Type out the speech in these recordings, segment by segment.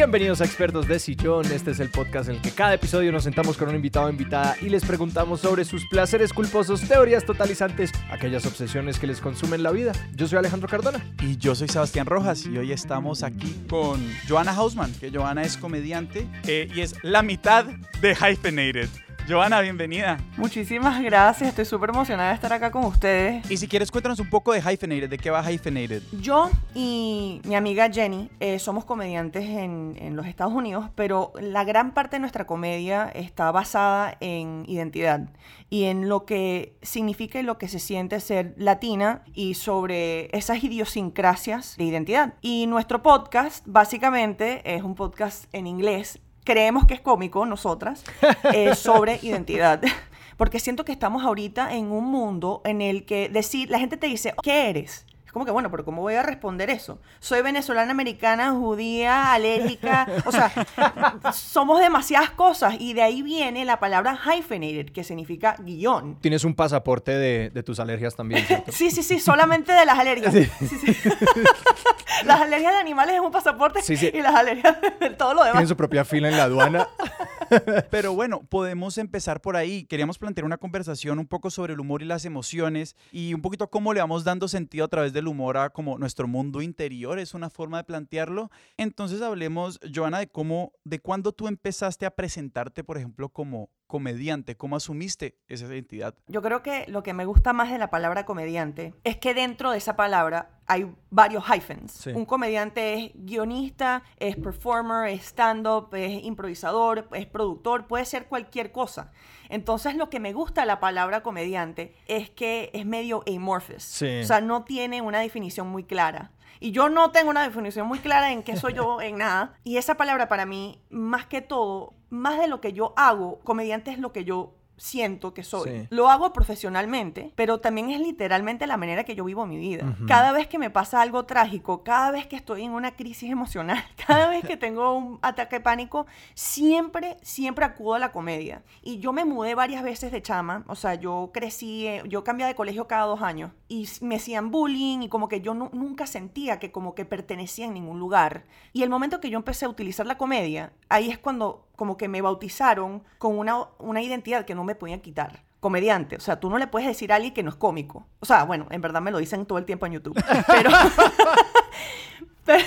Bienvenidos a Expertos de Sillón. Este es el podcast en el que cada episodio nos sentamos con un invitado o invitada y les preguntamos sobre sus placeres culposos, teorías totalizantes, aquellas obsesiones que les consumen la vida. Yo soy Alejandro Cardona. Y yo soy Sebastián Rojas y hoy estamos aquí con Joana Hausman, que Joana es comediante eh, y es la mitad de Hyphenated. Joana, bienvenida. Muchísimas gracias, estoy súper emocionada de estar acá con ustedes. Y si quieres, cuéntanos un poco de Hyphenated, ¿de qué va Hyphenated? Yo y mi amiga Jenny eh, somos comediantes en, en los Estados Unidos, pero la gran parte de nuestra comedia está basada en identidad y en lo que significa y lo que se siente ser latina y sobre esas idiosincrasias de identidad. Y nuestro podcast básicamente es un podcast en inglés creemos que es cómico, nosotras, eh, sobre identidad. Porque siento que estamos ahorita en un mundo en el que decir, la gente te dice, ¿qué eres? Es como que, bueno, pero ¿cómo voy a responder eso? Soy venezolana, americana, judía, alérgica. O sea, somos demasiadas cosas. Y de ahí viene la palabra hyphenated, que significa guion. Tienes un pasaporte de, de tus alergias también, ¿cierto? sí, sí, sí, solamente de las alergias. Sí. Sí, las alergias de animales es un pasaporte y las alergias de todo lo demás. Tienen su propia fila en la aduana. Pero bueno, podemos empezar por ahí. Queríamos plantear una conversación un poco sobre el humor y las emociones y un poquito cómo le vamos dando sentido a través del humor a como nuestro mundo interior, es una forma de plantearlo. Entonces hablemos, Joana, de cómo, de cuándo tú empezaste a presentarte, por ejemplo, como comediante, cómo asumiste esa identidad. Yo creo que lo que me gusta más de la palabra comediante es que dentro de esa palabra hay varios hyphens. Un comediante es guionista, es performer, es stand-up, es improvisador, es productor, puede ser cualquier cosa. Entonces lo que me gusta de la palabra comediante es que es medio amorphous. O sea, no tiene una definición muy clara. Y yo no tengo una definición muy clara en qué soy yo en nada. Y esa palabra para mí, más que todo, más de lo que yo hago, comediante es lo que yo siento que soy. Lo hago profesionalmente, pero también es literalmente la manera que yo vivo mi vida. Cada vez que me pasa algo trágico, cada vez que estoy en una crisis emocional, cada vez que tengo un ataque de pánico, siempre, siempre acudo a la comedia. Y yo me mudé varias veces de chama, o sea, yo crecí, eh, yo cambié de colegio cada dos años y me hacían bullying y como que yo nunca sentía que como que pertenecía en ningún lugar. Y el momento que yo empecé a utilizar la comedia, ahí es cuando como que me bautizaron con una, una identidad que no me podían quitar comediante. O sea, tú no le puedes decir a alguien que no es cómico. O sea, bueno, en verdad me lo dicen todo el tiempo en YouTube. Pero,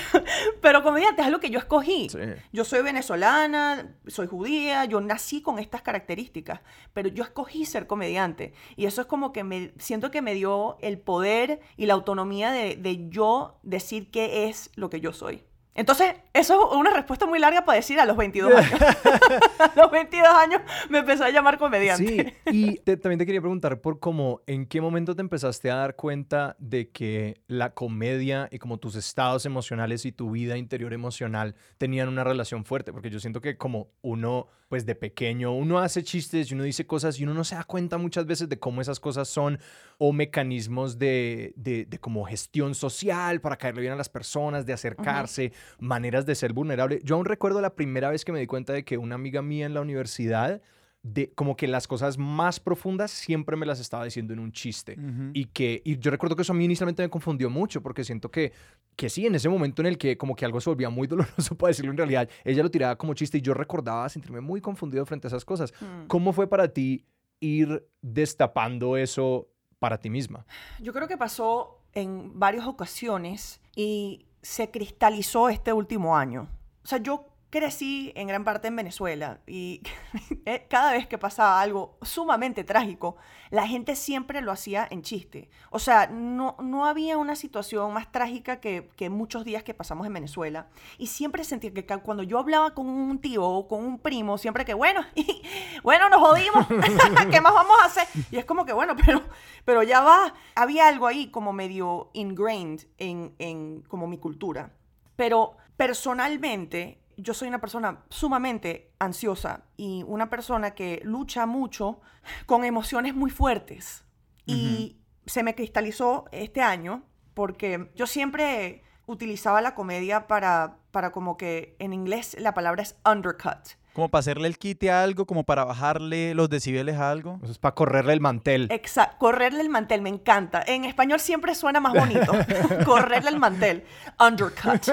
pero, comediante es algo que yo escogí. Yo soy venezolana, soy judía, yo nací con estas características, pero yo escogí ser comediante. Y eso es como que me siento que me dio el poder y la autonomía de, de yo decir qué es lo que yo soy. Entonces, eso es una respuesta muy larga para decir a los 22 años. a los 22 años me empezó a llamar comediante. Sí, y también te quería preguntar por cómo, ¿en qué momento te empezaste a dar cuenta de que la comedia y como tus estados emocionales y tu vida interior emocional tenían una relación fuerte? Porque yo siento que como uno, pues de pequeño, uno hace chistes y uno dice cosas y uno no se da cuenta muchas veces de cómo esas cosas son o mecanismos de, de, de como gestión social para caerle bien a las personas, de acercarse maneras de ser vulnerable. Yo aún recuerdo la primera vez que me di cuenta de que una amiga mía en la universidad, de como que las cosas más profundas siempre me las estaba diciendo en un chiste. Y que y yo recuerdo que eso a mí inicialmente me confundió mucho porque siento que, que sí, en ese momento en el que como que algo se volvía muy doloroso para decirlo en realidad, ella lo tiraba como chiste y yo recordaba sentirme muy confundido frente a esas cosas. Mm. ¿Cómo fue para ti ir destapando eso para ti misma? Yo creo que pasó en varias ocasiones y se cristalizó este último año. O sea, yo crecí en gran parte en Venezuela y eh, cada vez que pasaba algo sumamente trágico, la gente siempre lo hacía en chiste. O sea, no, no había una situación más trágica que, que, muchos días que pasamos en Venezuela. Y siempre sentía que cuando yo hablaba con un tío o con un primo, siempre que, bueno, y, bueno, nos jodimos, ¿qué más vamos a hacer? Y es como que, bueno, pero, pero ya va. Había algo ahí como medio ingrained en, en como mi cultura. Pero personalmente, yo soy una persona sumamente ansiosa y una persona que lucha mucho con emociones muy fuertes. Y se me cristalizó este año porque yo siempre utilizaba la comedia para, para como que en inglés la palabra es undercut. Como para hacerle el quite a algo, como para bajarle los decibeles a algo. Eso es para correrle el mantel. Exacto, correrle el mantel, me encanta. En español siempre suena más bonito. correrle el mantel. Undercut.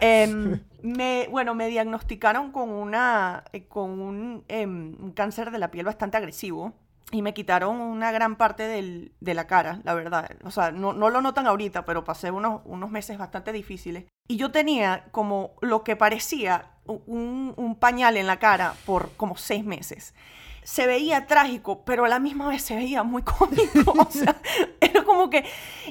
Em, me, bueno, me diagnosticaron con, una, eh, con un, em, un cáncer de la piel bastante agresivo y me quitaron una gran parte del, de la cara, la verdad. O sea, no, no, lo notan ahorita, pero pasé unos, unos meses bastante difíciles. Y yo tenía como lo que parecía un, un pañal en la cara por como seis meses se veía trágico, pero a la misma vez se veía muy cómico. O sea, era como que.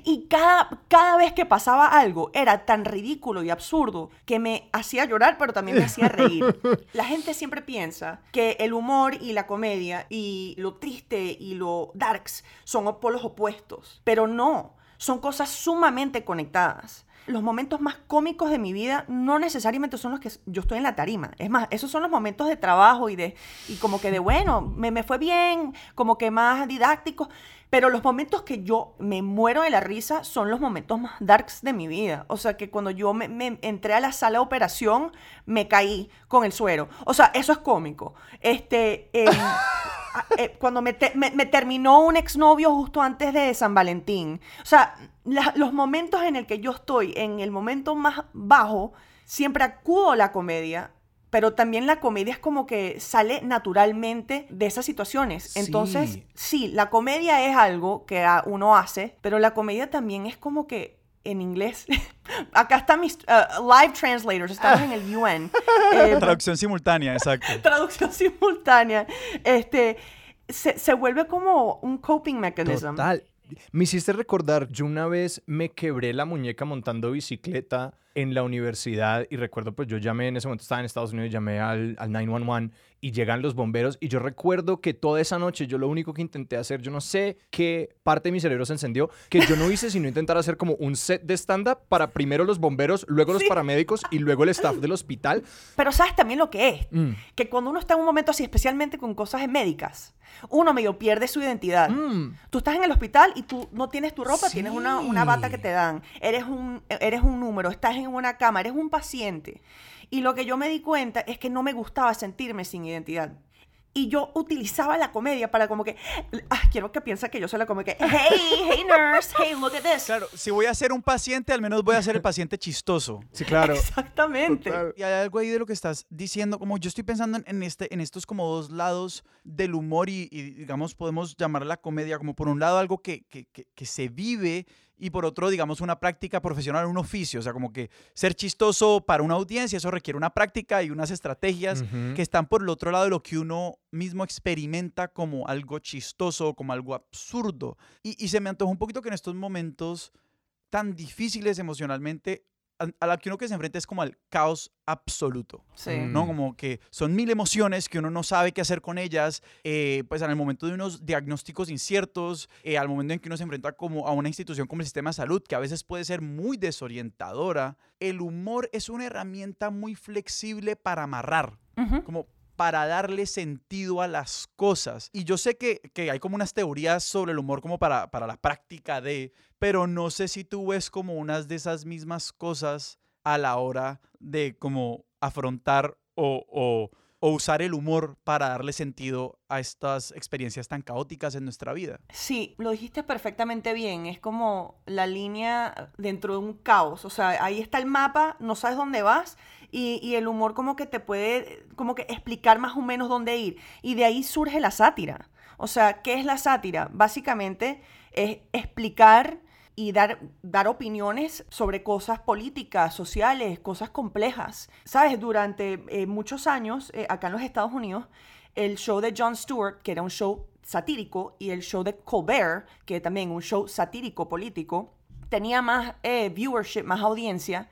Y cada, cada vez que pasaba algo era tan ridículo y absurdo que me hacía llorar, pero también me hacía reír. La gente siempre piensa que el humor y la comedia y lo triste y lo darks son polos opuestos, pero no. Son cosas sumamente conectadas los momentos más cómicos de mi vida no necesariamente son los que yo estoy en la tarima. Es más, esos son los momentos de trabajo y de, y como que de, bueno, me, me fue bien, como que más didácticos. Pero los momentos que yo me muero de la risa son los momentos más darks de mi vida. O sea, que cuando yo me, entré a la sala de operación, me caí con el suero. O sea, eso es cómico. Este, eh, cuando me, me, terminó un exnovio justo antes de San Valentín. O sea, los momentos en el que yo estoy, en el momento más bajo, siempre acudo a la comedia pero también la comedia es como que sale naturalmente de esas situaciones. Entonces, sí, la comedia es algo que uno hace, pero la comedia también es como que en inglés. Acá están mis uh, live translators, estamos en el UN. Eh, traducción simultánea, exacto. traducción simultánea. Este, se, se, vuelve como un coping mechanism. Total. Me hiciste recordar, yo una vez me quebré la muñeca montando bicicleta en la universidad y recuerdo pues yo llamé en ese momento estaba en Estados Unidos llamé al, al 911 y llegan los bomberos y yo recuerdo que toda esa noche yo lo único que intenté hacer yo no sé qué parte de mi cerebro se encendió que yo no hice sino intentar hacer como un set de stand up para primero los bomberos luego los paramédicos y luego el staff del hospital pero sabes también lo que es mm. que cuando uno está en un momento así especialmente con cosas médicas uno medio pierde su identidad mm. tú estás en el hospital y tú no tienes tu ropa tienes una, una bata que te dan eres un eres un número estás en una cama, eres un paciente. Y lo que yo me di cuenta es que no me gustaba sentirme sin identidad. Y yo utilizaba la comedia para como que, ah, quiero que piensa que yo soy la comedia, que, hey, hey nurse, hey, look at this. Claro, si voy a ser un paciente, al menos voy a ser el paciente chistoso. Sí, claro. Exactamente. Y hay algo ahí de lo que estás diciendo, como yo estoy pensando en, este, en estos como dos lados del humor y, digamos, podemos llamar la comedia como por un lado algo que, que, que, que se vive y por otro, digamos, una práctica profesional, un oficio. O sea, como que ser chistoso para una audiencia, eso requiere una práctica y unas estrategias que están por el otro lado de lo que uno mismo experimenta como algo chistoso, como algo absurdo. Y, y se me antoja un poquito que en estos momentos tan difíciles emocionalmente, a la que uno que se enfrenta es como al caos absoluto. Sí. ¿No? Como que son mil emociones que uno no sabe qué hacer con ellas, eh, pues en el momento de unos diagnósticos inciertos, eh, al momento en que uno se enfrenta como a una institución como el sistema de salud, que a veces puede ser muy desorientadora, el humor es una herramienta muy flexible para amarrar. Como para darle sentido a las cosas. Y yo sé que, hay como unas teorías sobre el humor como para, para la práctica de, pero no sé si tú ves como unas de esas mismas cosas a la hora de como afrontar o, o, o, usar el humor para darle sentido a estas experiencias tan caóticas en nuestra vida. Sí, lo dijiste perfectamente bien. Es como la línea dentro de un caos. O sea, ahí está el mapa, no sabes dónde vas y, el humor como que te puede como que explicar más o menos dónde ir. Y de ahí surge la sátira. O sea, ¿qué es la sátira? Básicamente es explicar y dar, dar opiniones sobre cosas políticas, sociales, cosas complejas. Sabes, durante eh, muchos años, eh, acá en los Estados Unidos, el show de Jon Stewart, que era un show satírico, y el show de Colbert, que también un show satírico político, tenía más eh, viewership, más audiencia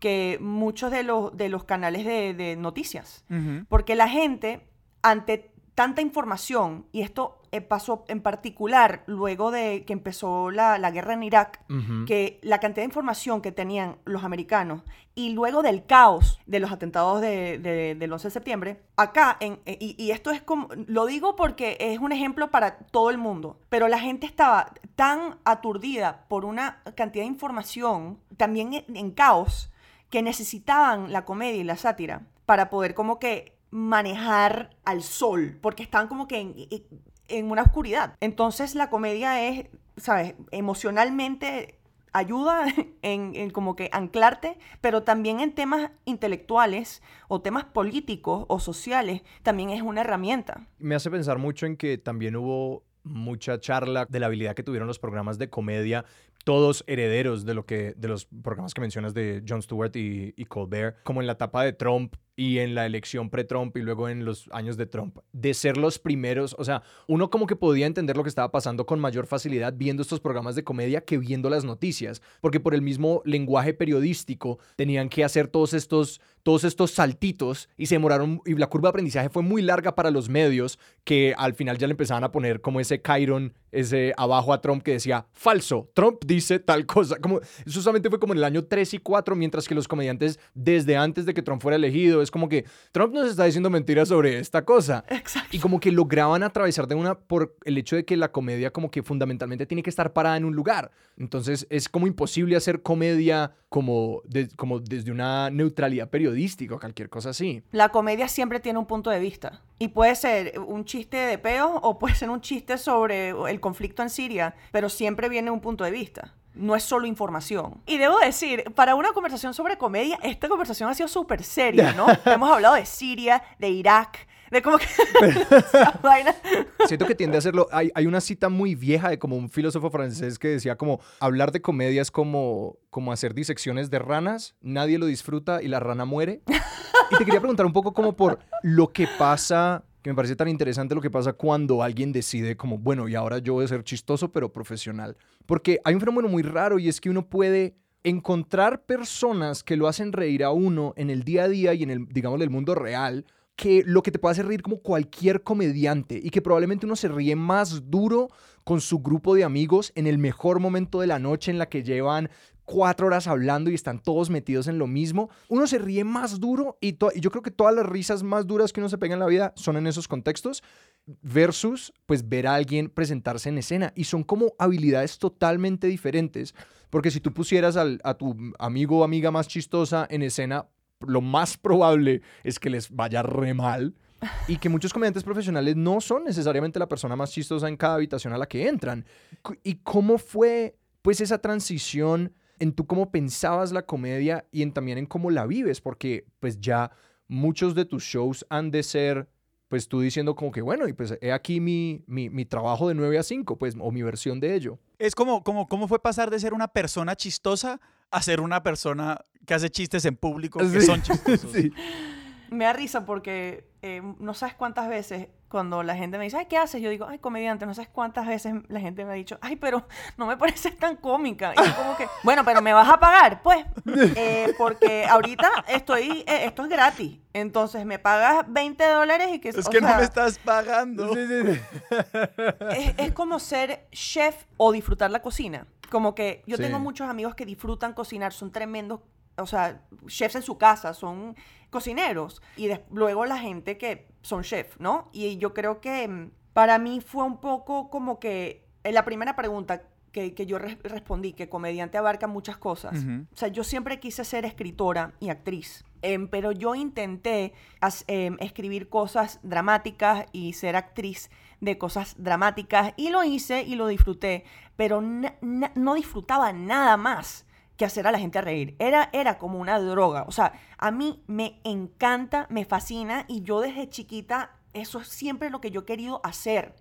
que muchos de los, de los canales de, noticias. Porque la gente, ante tanta información, y esto eh, pasó en particular luego de que empezó la, guerra en Irak, que la cantidad de información que tenían los americanos y luego del caos de los atentados del 11 de septiembre, acá, en, eh, y, y, esto es como, lo digo porque es un ejemplo para todo el mundo, pero la gente estaba tan aturdida por una cantidad de información, también en caos, que necesitaban la comedia y la sátira para poder como que manejar al sol, porque están como que en, en una oscuridad. Entonces la comedia es, ¿sabes? Emocionalmente ayuda en, como que anclarte, pero también en temas intelectuales o temas políticos o sociales, también es una herramienta. Me hace pensar mucho en que también hubo mucha charla de la habilidad que tuvieron los programas de comedia todos herederos de lo que de los programas que mencionas de Jon Stewart y, Colbert, como en la etapa de Trump y en la elección pre-Trump y luego en los años de Trump, de ser los primeros, o sea, uno como que podía entender lo que estaba pasando con mayor facilidad viendo estos programas de comedia que viendo las noticias, porque por el mismo lenguaje periodístico tenían que hacer todos estos todos estos saltitos y se demoraron y la curva de aprendizaje fue muy larga para los medios que al final ya le empezaban a poner como ese Chiron, ese abajo a Trump que decía falso, Trump dice tal cosa, como eso solamente fue como en el año 3 y 4 mientras que los comediantes desde antes de que Trump fuera elegido es como que Trump nos está diciendo mentiras sobre esta cosa. Exacto. Y como que lograban atravesar de una por el hecho de que la comedia como que fundamentalmente tiene que estar parada en un lugar. Entonces es como imposible hacer comedia como, como desde una neutralidad periodística o cualquier cosa así. La comedia siempre tiene un punto de vista. Y puede ser un chiste de peo o puede ser un chiste sobre el conflicto en Siria, pero siempre viene un punto de vista no es solo información. Y debo decir, para una conversación sobre comedia, esta conversación ha sido súper seria, ¿no? Hemos hablado de Siria, de Irak, de cómo que... Siento que tiende a hacerlo. Hay, hay, una cita muy vieja de como un filósofo francés que decía como hablar de comedia es como, como hacer disecciones de ranas, nadie lo disfruta y la rana muere. Y te quería preguntar un poco como por lo que pasa que me parece tan interesante lo que pasa cuando alguien decide como, bueno, y ahora yo voy a ser chistoso pero profesional. Porque hay un fenómeno muy raro y es que uno puede encontrar personas que lo hacen reír a uno en el día a día y en el, digamos, el mundo real, que lo que te puede hacer reír como cualquier comediante y que probablemente uno se ríe más duro con su grupo de amigos en el mejor momento de la noche en la que llevan cuatro horas hablando y están todos metidos en lo mismo, uno se ríe más duro y, yo creo que todas las risas más duras que uno se pega en la vida son en esos contextos versus pues ver a alguien presentarse en escena. Y son como habilidades totalmente diferentes porque si tú pusieras a tu amigo o amiga más chistosa en escena lo más probable es que les vaya re mal y que muchos comediantes profesionales no son necesariamente la persona más chistosa en cada habitación a la que entran. ¿Y cómo fue pues esa transición en tú cómo pensabas la comedia y en también en cómo la vives, porque pues ya muchos de tus shows han de ser, pues tú diciendo como que, bueno, y pues he aquí mi, mi, mi trabajo de 9 a 5, pues, o mi versión de ello. Es como, como, ¿cómo fue pasar de ser una persona chistosa a ser una persona que hace chistes en público que son chistosos? sí. Me da risa porque eh, no sabes cuántas veces cuando la gente me dice, ay, ¿qué haces? Yo digo, ay, comediante, no sabes cuántas veces la gente me ha dicho, ay, pero no me pareces tan cómica. Y yo como que, bueno, pero me vas a pagar, pues, eh, porque ahorita estoy, eh, esto es gratis. Entonces me pagas 20 dólares y que... Es que no me estás pagando. Es, es, como ser chef o disfrutar la cocina. Como que yo tengo muchos amigos que disfrutan cocinar, son tremendos o sea, chefs en su casa, son cocineros. Y luego la gente que son chefs, ¿no? Y yo creo que mm, para mí fue un poco como que en la primera pregunta que, yo respondí, que comediante abarca muchas cosas. O sea, yo siempre quise ser escritora y actriz. Em, pero yo intenté em, escribir cosas dramáticas y ser actriz de cosas dramáticas y lo hice y lo disfruté, pero no disfrutaba nada más que hacer a la gente reír. Era, era como una droga. O sea, a mí me encanta, me fascina y yo desde chiquita eso es siempre lo que yo he querido hacer.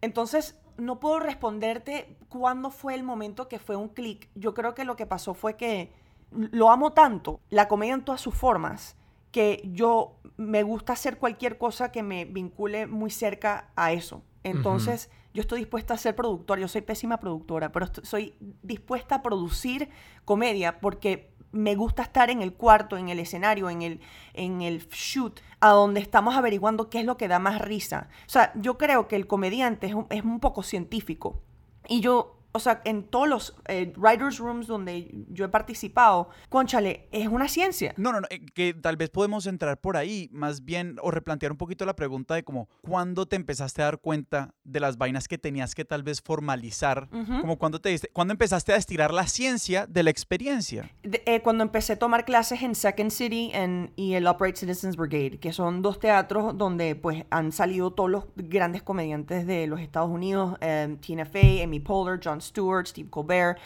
Entonces, no puedo responderte cuándo fue el momento que fue un clic. Yo creo que lo que pasó fue que lo amo tanto, la comedia en todas sus formas, que yo me gusta hacer cualquier cosa que me vincule muy cerca a eso. Entonces, yo estoy dispuesta a ser productora, yo soy pésima productora, pero soy dispuesta a producir comedia porque me gusta estar en el cuarto, en el escenario, en el, en el shoot, a donde estamos averiguando qué es lo que da más risa. O sea, yo creo que el comediante es un, es un poco científico. Y yo o sea, en todos los eh, writers rooms donde yo he participado, conchale, es una ciencia. No, no, no, eh, que tal vez podemos entrar por ahí, más bien, o replantear un poquito la pregunta de como, ¿cuándo te empezaste a dar cuenta de las vainas que tenías que tal vez formalizar? Como cuando te diste, ¿cuándo empezaste a estirar la ciencia de la experiencia? Eh, cuando empecé a tomar clases en Second City en, y el Upright Citizens Brigade, que son dos teatros donde pues han salido todos los grandes comediantes de los Estados Unidos, Tina Fey, Amy Poehler, Jon Stewart, Steve Colbert. O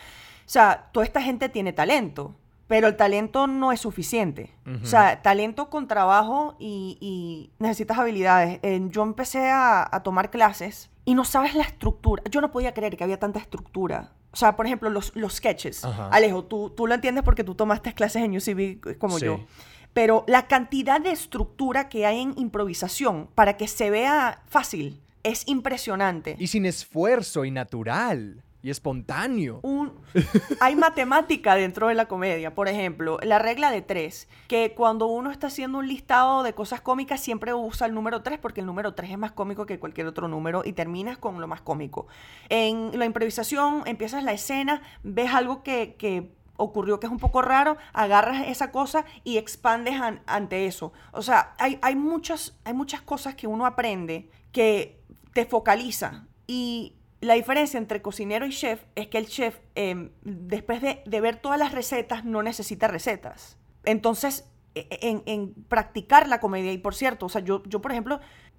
sea, toda esta gente tiene talento, pero el talento no es suficiente. O sea, talento con trabajo y, necesitas habilidades. yo empecé a, tomar clases y no sabes la estructura. Yo no podía creer que había tanta estructura. O sea, por ejemplo, los, los sketches. Alejo, tú, tú lo entiendes porque tú tomaste clases en UCB como yo. Pero la cantidad de estructura que hay en improvisación para que se vea fácil es impresionante. Y sin esfuerzo y natural y espontáneo. hay matemática dentro de la comedia. Por ejemplo, la regla de tres, que cuando uno está haciendo un listado de cosas cómicas, siempre usa el número tres porque el número tres es más cómico que cualquier otro número y terminas con lo más cómico. En la improvisación, empiezas la escena, ves algo que, ocurrió que es un poco raro, agarras esa cosa y expandes ante eso. O sea, hay, hay, muchas, hay muchas cosas que uno aprende que te focaliza y la diferencia entre cocinero y chef es que el chef, em, después de, ver todas las recetas, no necesita recetas. Entonces, e, e, en, en, practicar la comedia, y por cierto, o sea, yo, yo por ejemplo,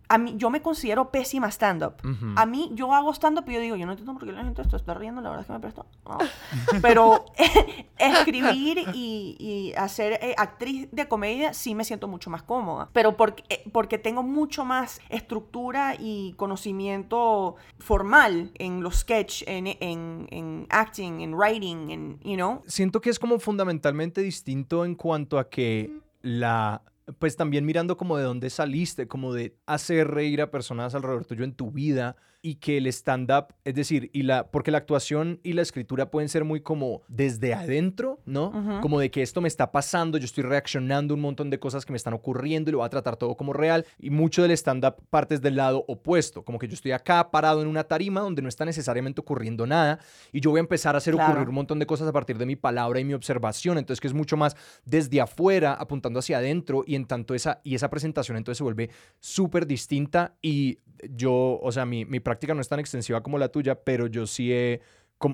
a mí, yo me considero pésima stand-up. A mí, yo hago stand-up y yo digo, yo no entiendo por qué la gente esto está riendo, la verdad es que me presto. Pero escribir y, hacer eh, actriz de comedia sí me siento mucho más cómoda. Pero porque, eh, porque tengo mucho más estructura y conocimiento formal en los sketch, en, en, en acting, en writing, en, you know. Siento que es como fundamentalmente distinto en cuanto a que la pues también mirando como de dónde saliste, como de hacer reír a personas alrededor tuyo en tu vida, y que el stand-up, es decir, y la, porque la actuación y la escritura pueden ser muy como desde adentro, ¿no? Como de que esto me está pasando, yo estoy reaccionando a un montón de cosas que me están ocurriendo y lo voy a tratar todo como real. Y mucho del stand-up partes del lado opuesto, como que yo estoy acá parado en una tarima donde no está necesariamente ocurriendo nada y yo voy a empezar a hacer ocurrir un montón de cosas a partir de mi palabra y mi observación. Entonces, que es mucho más desde afuera, apuntando hacia adentro y en tanto esa, y esa presentación entonces se vuelve súper distinta y yo, o sea, mi, mi práctica no es tan extensiva como la tuya, pero yo sí he,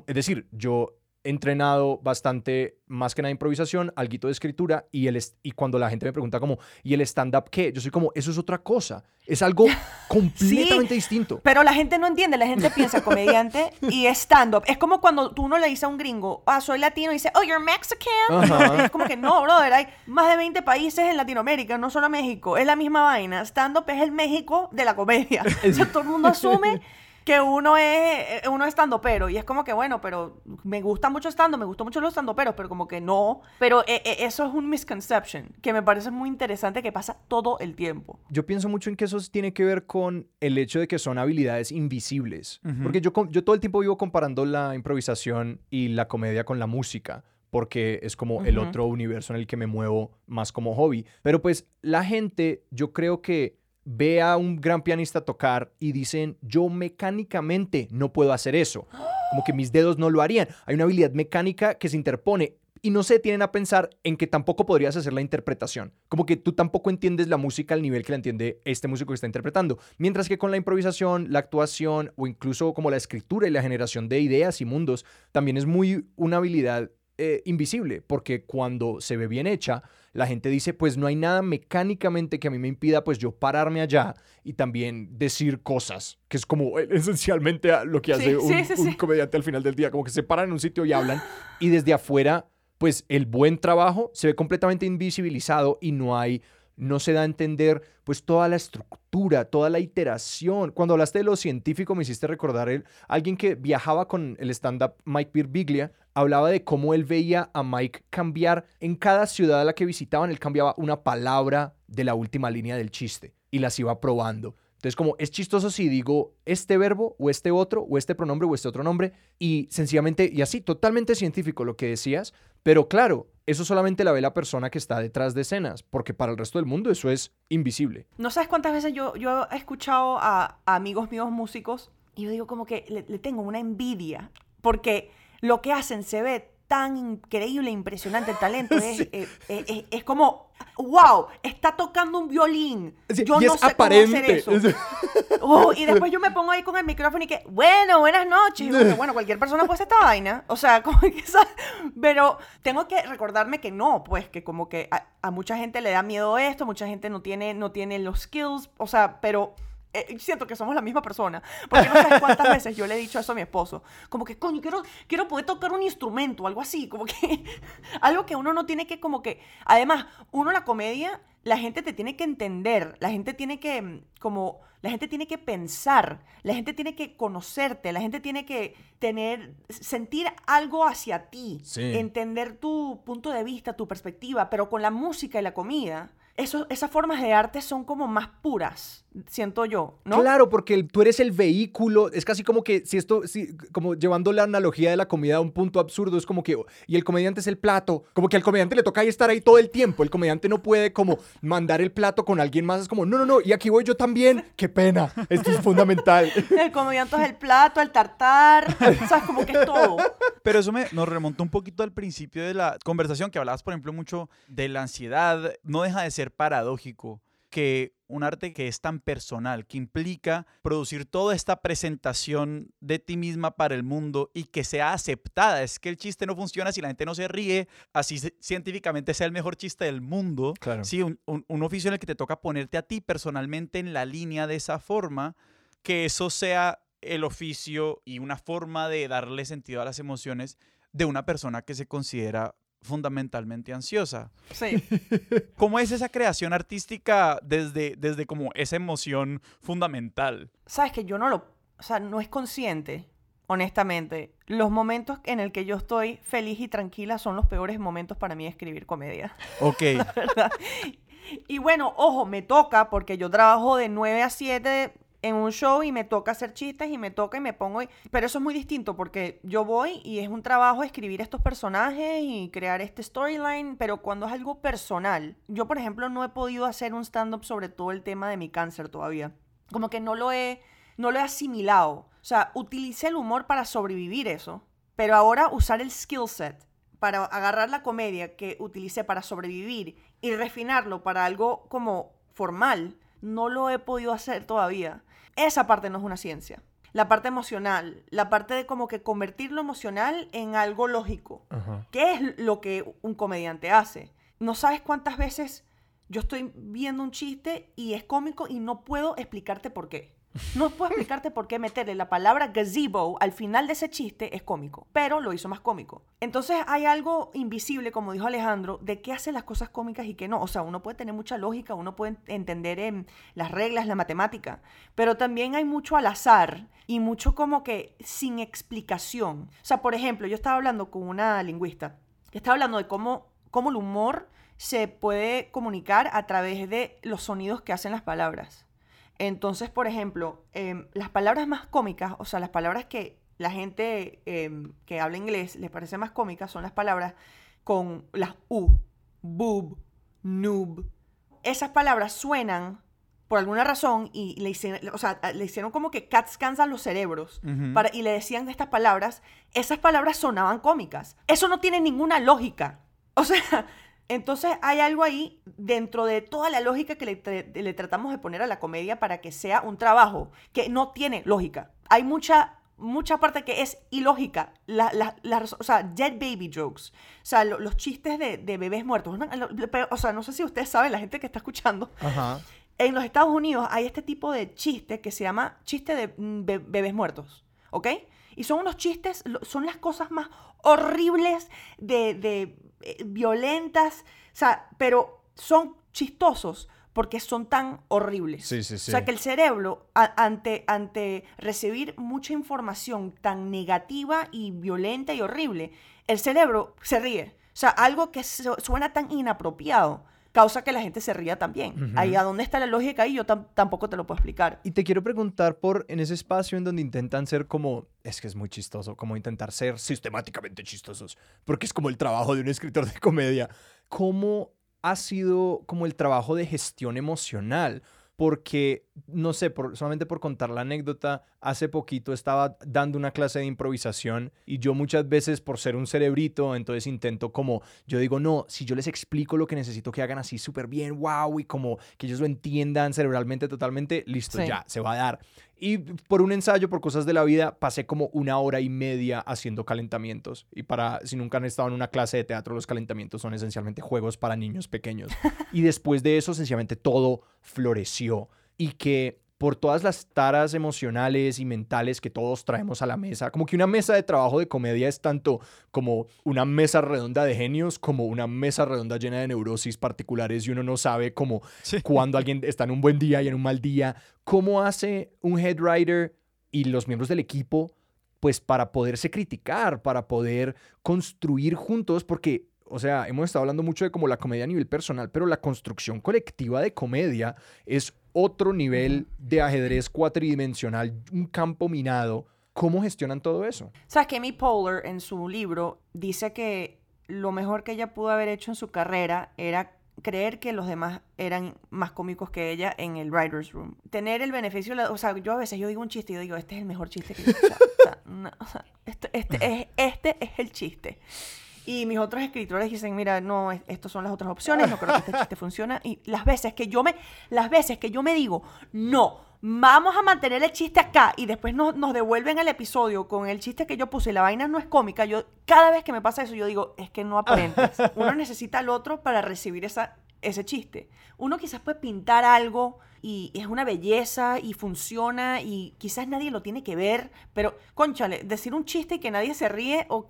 es decir, yo entrenado bastante, más que nada improvisación, algo de escritura, y, el y cuando la gente me pregunta como, ¿y el stand-up qué? Yo soy como, eso es otra cosa, es algo completamente distinto. Pero la gente no entiende, la gente piensa comediante y stand-up. Es como cuando tú no le dices a un gringo, ah, soy latino, y dice, oh, you're Mexican. Es como que no, brother, hay más de 20 países en Latinoamérica, no solo México, es la misma vaina. Stand-up es el México de la comedia. o todo el mundo asume que uno es, uno estando pero. Y es como que, bueno, pero me gusta mucho estando, me gustan mucho los estando pero, pero como que no. Pero eh, eh, eso es un misconception que me parece muy interesante que pasa todo el tiempo. Yo pienso mucho en que eso tiene que ver con el hecho de que son habilidades invisibles. Porque yo, yo todo el tiempo vivo comparando la improvisación y la comedia con la música porque es como el otro universo en el que me muevo más como hobby. Pero pues la gente, yo creo que ve a un gran pianista tocar y dicen, yo mecánicamente no puedo hacer eso. Como que mis dedos no lo harían. Hay una habilidad mecánica que se interpone y no se detienen a pensar en que tampoco podrías hacer la interpretación. Como que tú tampoco entiendes la música al nivel que la entiende este músico que está interpretando. Mientras que con la improvisación, la actuación o incluso como la escritura y la generación de ideas y mundos, también es muy una habilidad eh, invisible, porque cuando se ve bien hecha, la gente dice, pues no hay nada mecánicamente que a mí me impida pues yo pararme allá y también decir cosas, que es como esencialmente lo que hace un, comediante al final del día, como que se paran en un sitio y hablan y desde afuera pues el buen trabajo se ve completamente invisibilizado y no hay no se da a entender pues toda la estructura, toda la iteración. Cuando hablaste de lo científico me hiciste recordar el, alguien que viajaba con el stand-up Mike Birbiglia, hablaba de cómo él veía a Mike cambiar en cada ciudad a la que visitaban, él cambiaba una palabra de la última línea del chiste y las iba probando. Entonces, como es chistoso si digo este verbo o este otro o este pronombre o este otro nombre y sencillamente, y así, totalmente científico lo que decías, pero claro, eso solamente la ve la persona que está detrás de escenas, porque para el resto del mundo eso es invisible. No sabes cuántas veces yo, yo he escuchado a, amigos míos músicos y yo digo como que le, tengo una envidia porque lo que hacen se ve tan increíble, impresionante el talento. Es, eh, eh, eh, es, como, wow, está tocando un violín. yo no sé aparente. cómo hacer eso. Oh, y después yo me pongo ahí con el micrófono y que, bueno, buenas noches. Y bueno, cualquier persona puede hacer esta vaina. O sea, como que Pero tengo que recordarme que no, pues que como que a, mucha gente le da miedo esto, mucha gente no tiene, no tiene los skills. O sea, pero eh, siento que somos la misma persona. Porque no sabes cuántas veces yo le he dicho eso a mi esposo. Como que, coño, quiero, quiero poder tocar un instrumento, algo así. Como que, algo que uno no tiene que, como que, además, uno la comedia, la gente te tiene que entender, la gente tiene que, mm, como, la gente tiene que pensar, la gente tiene que conocerte, la gente tiene que tener, sentir algo hacia ti, entender tu punto de vista, tu perspectiva, pero con la música y la comida esas formas de arte son como más puras, siento yo, ¿no? Claro, porque tú eres el vehículo, es casi como que si esto, si, como llevando la analogía de la comida a un punto absurdo, es como que, y el comediante es el plato, como que al comediante le toca ahí estar ahí todo el tiempo, el comediante no puede como mandar el plato con alguien más, es como, no, no, no, y aquí voy yo también, qué pena, esto es fundamental. El comediante es el plato, el tartar, sabes, como que es todo. Pero eso me, nos remontó un poquito al principio de la conversación, que hablabas, por ejemplo, mucho de la ansiedad, no deja de ser paradójico que un arte que es tan personal, que implica producir toda esta presentación de ti misma para el mundo y que sea aceptada. Es que el chiste no funciona si la gente no se ríe, así científicamente sea el mejor chiste del mundo. Claro. Sí, un, un oficio en el que te toca ponerte a ti personalmente en la línea de esa forma, que eso sea el oficio y una forma de darle sentido a las emociones de una persona que se considera fundamentalmente ansiosa. Sí. ¿Cómo es esa creación artística desde, desde como esa emoción fundamental? Sabes que yo no lo, o sea, no es consciente, honestamente. Los momentos en el que yo estoy feliz y tranquila son los peores momentos para mí de escribir comedia. Ok. Y bueno, ojo, me toca porque yo trabajo de 9 a 7 en un show y me toca hacer chistes y me toca y me pongo... Pero eso es muy distinto porque yo voy y es un trabajo escribir estos personajes y crear este storyline, pero cuando es algo personal, yo por ejemplo no he podido hacer un stand-up sobre todo el tema de mi cáncer todavía. Como que no lo he, no lo he asimilado. O sea, utilicé el humor para sobrevivir eso, pero ahora usar el skill set para agarrar la comedia que utilicé para sobrevivir y refinarlo para algo como formal, no lo he podido hacer todavía. Esa parte no es una ciencia. La parte emocional, la parte de como que convertir lo emocional en algo lógico. ¿Qué es lo que un comediante hace? No sabes cuántas veces yo estoy viendo un chiste y es cómico y no puedo explicarte por qué. No puedo explicarte por qué meterle la palabra gazebo al final de ese chiste es cómico, pero lo hizo más cómico. Entonces hay algo invisible, como dijo Alejandro, de qué hacen las cosas cómicas y qué no. O sea, uno puede tener mucha lógica, uno puede entender en las reglas, la matemática, pero también hay mucho al azar y mucho como que sin explicación. O sea, por ejemplo, yo estaba hablando con una lingüista que estaba hablando de cómo, cómo el humor se puede comunicar a través de los sonidos que hacen las palabras. Entonces, por ejemplo, em, las palabras más cómicas, o sea, las palabras que la gente em, que habla inglés les parece más cómicas son las palabras con las U, boob, noob. Esas palabras suenan por alguna razón y le hicieron, o sea, le hicieron como que cat scans a los cerebros para, y le decían estas palabras, esas palabras sonaban cómicas. Eso no tiene ninguna lógica. O sea, entonces hay algo ahí dentro de toda la lógica que le, tratamos de poner a la comedia para que sea un trabajo que no tiene lógica. Hay mucha, mucha parte que es ilógica. La, o sea, dead baby jokes. O sea, los chistes de, bebés muertos. o sea, no sé si ustedes saben, la gente que está escuchando. En los Estados Unidos hay este tipo de chiste que se llama chiste de mm, bebés muertos. ¿Ok? Y son unos chistes, son las cosas más horribles de eh, violentas, o sea, pero son chistosos porque son tan horribles. O sea, que el cerebro, ante, ante recibir mucha información tan negativa y violenta y horrible, el cerebro se ríe. O sea, algo que suena tan inapropiado causa que la gente se ría también. Ahí a dónde está la lógica ahí yo tampoco te lo puedo explicar. Y te quiero preguntar por en ese espacio en donde intentan ser como, es que es muy chistoso, como intentar ser sistemáticamente chistosos, porque es como el trabajo de un escritor de comedia. ¿Cómo ha sido como el trabajo de gestión emocional? Porque no sé, por, solamente por contar la anécdota, hace poquito estaba dando una clase de improvisación y yo muchas veces por ser un cerebrito, entonces intento como, yo digo, no, si yo les explico lo que necesito que hagan así súper bien, wow, y como que ellos lo entiendan cerebralmente totalmente, listo, ya, se va a dar. Y por un ensayo, por cosas de la vida, pasé como una hora y media haciendo calentamientos. Y para, si nunca han estado en una clase de teatro, los calentamientos son esencialmente juegos para niños pequeños. Y después de eso, sencillamente todo floreció. Y que por todas las taras emocionales y mentales que todos traemos a la mesa. Como que una mesa de trabajo de comedia es tanto como una mesa redonda de genios, como una mesa redonda llena de neurosis particulares y uno no sabe cómo cuando alguien está en un buen día y en un mal día. ¿Cómo hace un head writer y los miembros del equipo pues para poderse criticar, para poder construir juntos, porque o sea, hemos estado hablando mucho de como la comedia a nivel personal, pero la construcción colectiva de comedia es otro nivel de ajedrez cuatridimensional, un campo minado. ¿Cómo gestionan todo eso? O sea, que Amy Poehler en su libro dice que lo mejor que ella pudo haber hecho en su carrera era creer que los demás eran más cómicos que ella en el writer's room. Tener el beneficio, o sea, yo a veces yo digo un chiste y yo digo, este es el mejor chiste que he escuchado. O sea, este, es, este es el chiste. Y mis otros escritores dicen, mira, no, estas son las otras opciones, no creo que este chiste funcione. Y las veces que yo me, las veces que yo me digo, no, vamos a mantener el chiste acá y después nos, nos devuelven el episodio con el chiste que yo puse y la vaina no es cómica, yo cada vez que me pasa eso yo digo, es que no aprendes. Uno necesita al otro para recibir esa, ese chiste. Uno quizás puede pintar algo y es una belleza y funciona y quizás nadie lo tiene que ver, pero conchale, decir un chiste y que nadie se ríe o,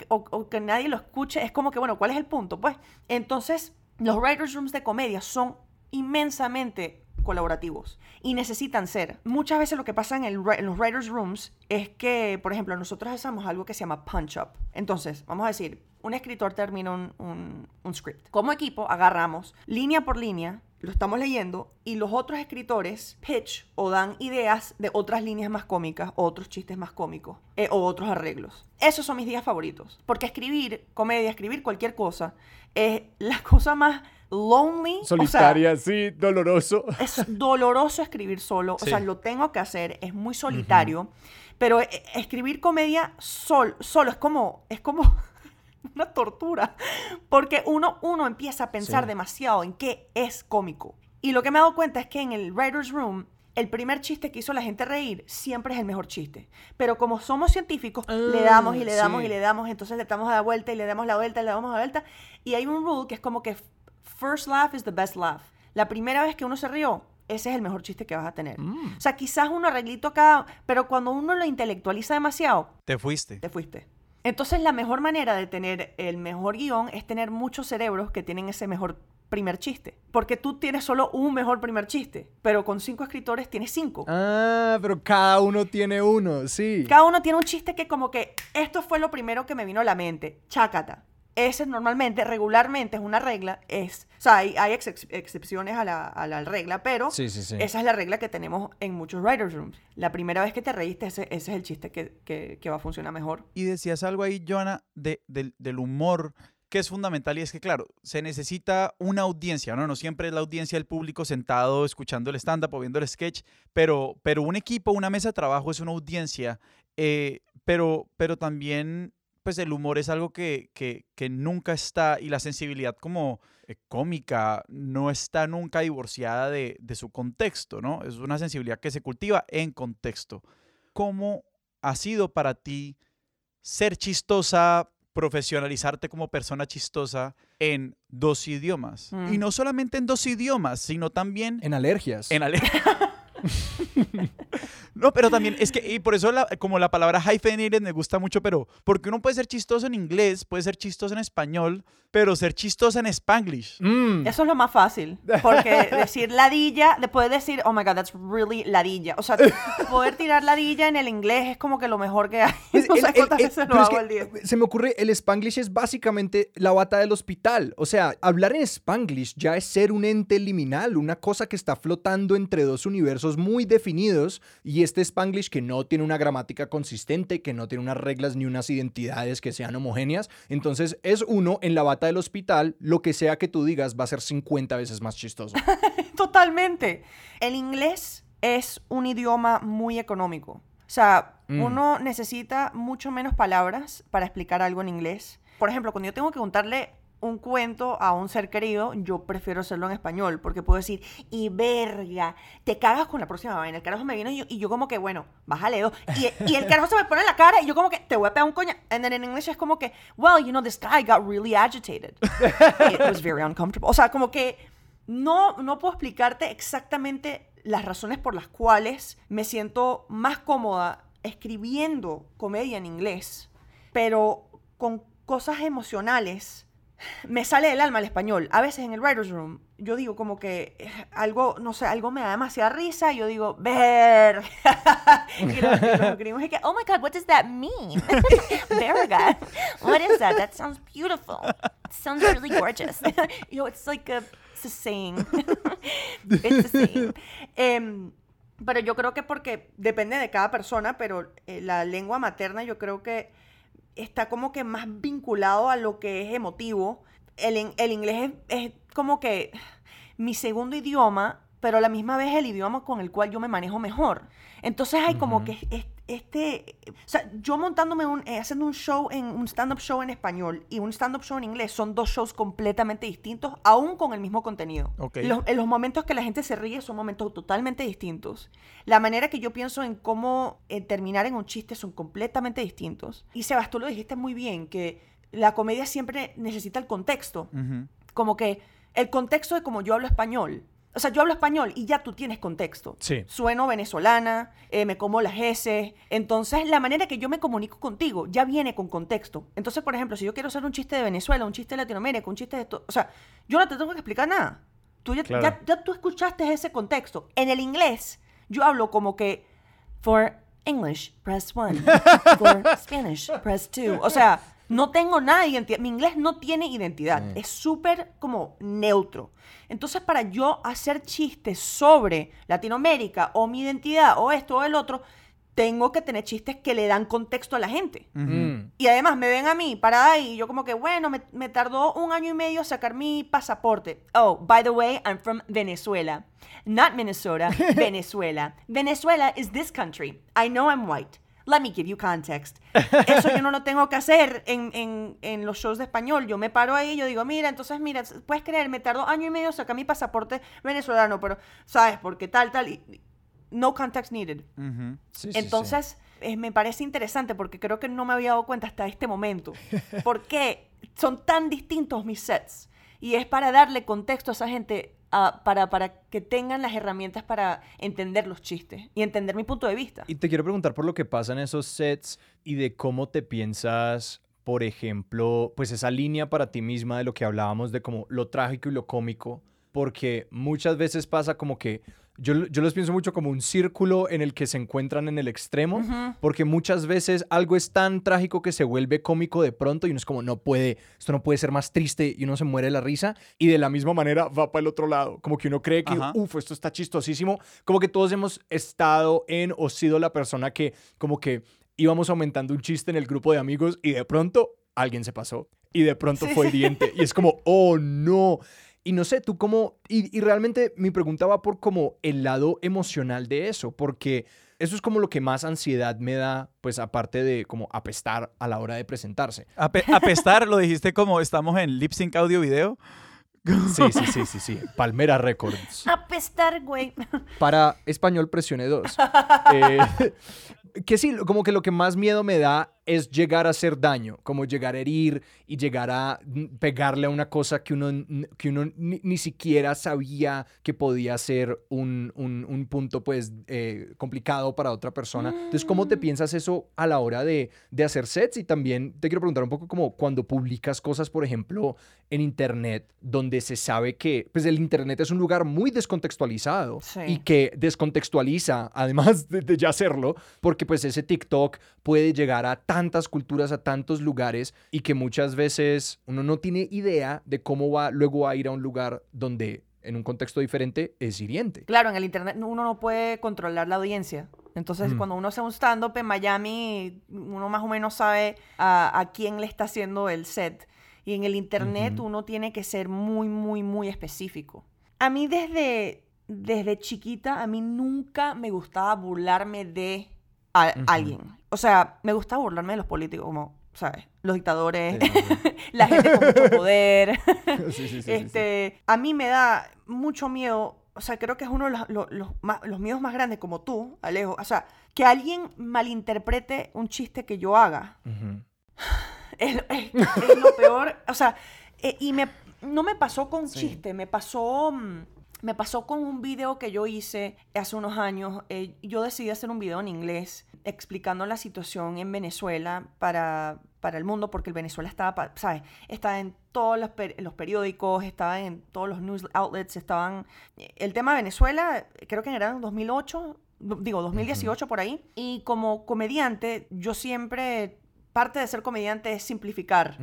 que nadie lo escuche es como que, bueno, ¿cuál es el punto? Pues entonces los writers rooms de comedia son inmensamente colaborativos y necesitan ser. Muchas veces lo que pasa en, en, los writers rooms es que, por ejemplo, nosotros hacemos algo que se llama punch up. Entonces, vamos a decir, un escritor termina un, un script. Como equipo, agarramos línea por línea lo estamos leyendo y los otros escritores pitch o dan ideas de otras líneas más cómicas o otros chistes más cómicos eh, o otros arreglos. Esos son mis días favoritos. Porque escribir comedia, escribir cualquier cosa, es la cosa más lonely. Solitaria, sí, doloroso. Es doloroso escribir solo. O sea, lo tengo que hacer, es muy solitario. Pero eh, escribir comedia sol, solo es como, es como una tortura, porque uno, uno empieza a pensar demasiado en qué es cómico. Y lo que me he dado cuenta es que en el Writer's Room, el primer chiste que hizo la gente reír siempre es el mejor chiste. Pero como somos científicos, le ah, damos y le damos y le damos, entonces le damos la vuelta y le damos la vuelta y le damos la vuelta. Y hay un rule que es como que first laugh is the best laugh. La primera vez que uno se rió, ese es el mejor chiste que vas a tener. Mm. O sea, quizás un arreglito cada... Pero cuando uno lo intelectualiza demasiado... Te fuiste. Te fuiste. Entonces la mejor manera de tener el mejor guion es tener muchos cerebros que tienen ese mejor primer chiste. Porque tú tienes solo un mejor primer chiste, pero con cinco escritores tienes cinco. Ah, pero cada uno tiene uno, sí. Cada uno tiene un chiste que como que esto fue lo primero que me vino a la mente. Chácata ese normalmente, regularmente es una regla, es, o sea, hay, excepciones a la, regla, pero esa es la regla que tenemos en muchos writers' rooms. La primera vez que te reíste, ese, es el chiste que, va a funcionar mejor. Y decías algo ahí, Joana, de, del humor que es fundamental y es que, claro, se necesita una audiencia, ¿no? No siempre es la audiencia del público sentado escuchando el stand-up o viendo el sketch, pero, pero un equipo, una mesa de trabajo es una audiencia, eh, pero, pero también pues el humor es algo que, nunca está, y la sensibilidad como eh, cómica no está nunca divorciada de, su contexto, ¿no? Es una sensibilidad que se cultiva en contexto. ¿Cómo ha sido para ti ser chistosa, profesionalizarte como persona chistosa en dos idiomas? Y mm. no solamente en dos idiomas, sino también... En alergias. En alergias. No, pero también es que, y por eso como la palabra hyphenated me gusta mucho, pero porque uno puede ser chistoso en inglés, puede ser chistoso en español, pero ser chistoso en spanglish. Mm. Eso es lo más fácil, porque decir ladilla, después decir, oh my god, that's really ladilla. O sea, poder tirar ladilla en el inglés es como que lo mejor que hay. No sé cuántas veces lo hago al día. Se me ocurre, el spanglish es básicamente la bata del hospital. O sea, hablar en spanglish ya es ser un ente liminal, una cosa que está flotando entre dos universos muy definidos y es este Spanglish que no tiene una gramática consistente, que no tiene unas reglas ni unas identidades que sean homogéneas. Entonces es uno en la bata del hospital, lo que sea que tú digas va a ser 50 veces más chistoso. Totalmente. El inglés es un idioma muy económico. O sea, Mm. uno necesita mucho menos palabras para explicar algo en inglés. Por ejemplo, cuando yo tengo que contarle un cuento a un ser querido, yo prefiero hacerlo en español, porque puedo decir, y verga, te cagas con la próxima vaina. El carajo me viene y yo, como que, bueno, bájale dos. Y, y el carajo se me pone en la cara y yo como que, te voy a pegar un coña. And then in English es como que, well, you know, this guy got really agitated. It was very uncomfortable. O sea, como que no, no puedo explicarte exactamente las razones por las cuales me siento más cómoda escribiendo comedia en inglés, pero con cosas emocionales me sale del alma el español. A veces en el writer's room yo digo como que eh, algo, no sé, algo me da demasiada risa y yo digo, ver. y oh my God, what does that mean? Verga. What is that? That sounds beautiful. Sounds really gorgeous. you know, it's like a, it's a saying. it's a saying. Em, pero yo creo que porque depende de cada persona, pero eh, la lengua materna yo creo que está como que más vinculado a lo que es emotivo. El, el inglés es, es como que mi segundo idioma, pero a la misma vez el idioma con el cual yo me manejo mejor. Entonces hay como que es- este, o sea, yo montándome un, eh, haciendo un show en un stand-up show en español y un stand-up show en inglés son dos shows completamente distintos, aún con el mismo contenido. Ok. Los, en los momentos que la gente se ríe son momentos totalmente distintos. La manera que yo pienso en cómo eh, terminar en un chiste son completamente distintos. Y Sebas, tú lo dijiste muy bien, que la comedia siempre necesita el contexto. Ujú. Como que el contexto de cómo yo hablo español. O sea, yo hablo español y ya tú tienes contexto. Sí. Sueno venezolana, eh, me como las S. Entonces, la manera que yo me comunico contigo ya viene con contexto. Entonces, por ejemplo, si yo quiero hacer un chiste de Venezuela, un chiste de Latinoamérica, un chiste de esto. O sea, yo no te tengo que explicar nada. Tú ya, Claro. ya, ya tú escuchaste ese contexto. En el inglés, yo hablo como que. For English, press one. For Spanish, press two. O sea, no tengo nada de identidad. Mi inglés no tiene identidad. Es súper como neutro. Entonces, para yo hacer chistes sobre Latinoamérica o mi identidad o esto o el otro, tengo que tener chistes que le dan contexto a la gente. Y además me ven a mí parada ahí y yo como que, bueno, me, me tardó un año y medio sacar mi pasaporte. Oh, by the way, I'm from Venezuela. Not Minnesota, Venezuela. Venezuela is this country. I know I'm white. Let me give you context. Eso yo no lo tengo que hacer en, en, en los shows de español. Yo me paro ahí y yo digo, mira, entonces, mira, puedes creer, me tardó año y medio sacar mi pasaporte venezolano, pero, ¿sabes? Porque tal, tal. y- no context needed. Ujú. Sí, sí, sí. Entonces, eh, me parece interesante porque creo que no me había dado cuenta hasta este momento. Porque son tan distintos mis sets. Y es para darle contexto a esa gente, para, para que tengan las herramientas para entender los chistes y entender mi punto de vista. Y te quiero preguntar por lo que pasa en esos sets y de cómo te piensas, por ejemplo, pues esa línea para ti misma de lo que hablábamos de como lo trágico y lo cómico, porque muchas veces pasa como que yo, yo los pienso mucho como un círculo en el que se encuentran en el extremo, porque muchas veces algo es tan trágico que se vuelve cómico de pronto y uno es como, no puede, esto no puede ser más triste y uno se muere de la risa y de la misma manera va para el otro lado, como que uno cree que, Ajá. uff, esto está chistosísimo, como que todos hemos estado en o sido la persona que como que íbamos aumentando un chiste en el grupo de amigos y de pronto alguien se pasó y de pronto Sí, fue hiriente y es como, oh no. Y no sé, tú cómo, y, y realmente mi pregunta va por como el lado emocional de eso, porque eso es como lo que más ansiedad me da, pues aparte de como apestar a la hora de presentarse. Ape- apestar, lo dijiste como estamos en lip sync audio video. Sí, sí, sí, sí, sí. Palmera Records. Apestar, güey. Para español presione 2. que sí, como que lo que más miedo me da es llegar a hacer daño, como llegar a herir y llegar a mm, pegarle a una cosa que uno, que uno ni, ni siquiera sabía que podía ser un, un- un punto pues eh, complicado para otra persona. Entonces, ¿cómo te piensas eso a la hora de, de hacer sets? Y también te quiero preguntar un poco como cuando publicas cosas, por ejemplo, en internet, donde se sabe que pues el internet es un lugar muy descontextualizado Sí. y que descontextualiza, además de, de ya hacerlo, porque pues ese TikTok puede llegar a tantas culturas, a tantos lugares y que muchas veces uno no tiene idea de cómo va luego a ir a un lugar donde en un contexto diferente es hiriente. Claro, en el internet uno no puede controlar la audiencia. Entonces, Mm. cuando uno hace un stand-up en Miami, uno más o menos sabe a, a quién le está haciendo el set. Y en el internet uno tiene que ser muy, muy, muy específico. A mí desde, desde chiquita a mí nunca me gustaba burlarme de alguien. O sea, me gustaba burlarme de los políticos, como, ¿sabes? Los dictadores, la gente con mucho poder. este, a mí me da mucho miedo, o sea, creo que es uno de los, los, miedos más grandes, como tú, Alejo. O sea, que alguien malinterprete un chiste que yo haga. es, lo peor. O sea, eh, y me, no me pasó con chiste, me pasó... Mm, me pasó con un video que yo hice hace unos años. Eh, yo decidí hacer un video en inglés explicando la situación en Venezuela para, para el mundo, porque el Venezuela estaba, ¿sabes? Estaba en todos los, los, periódicos, estaba en todos los news outlets, estaban... El tema de Venezuela, creo que era en 2008, digo, 2018 por ahí. Y como comediante, yo siempre parte de ser comediante es simplificar.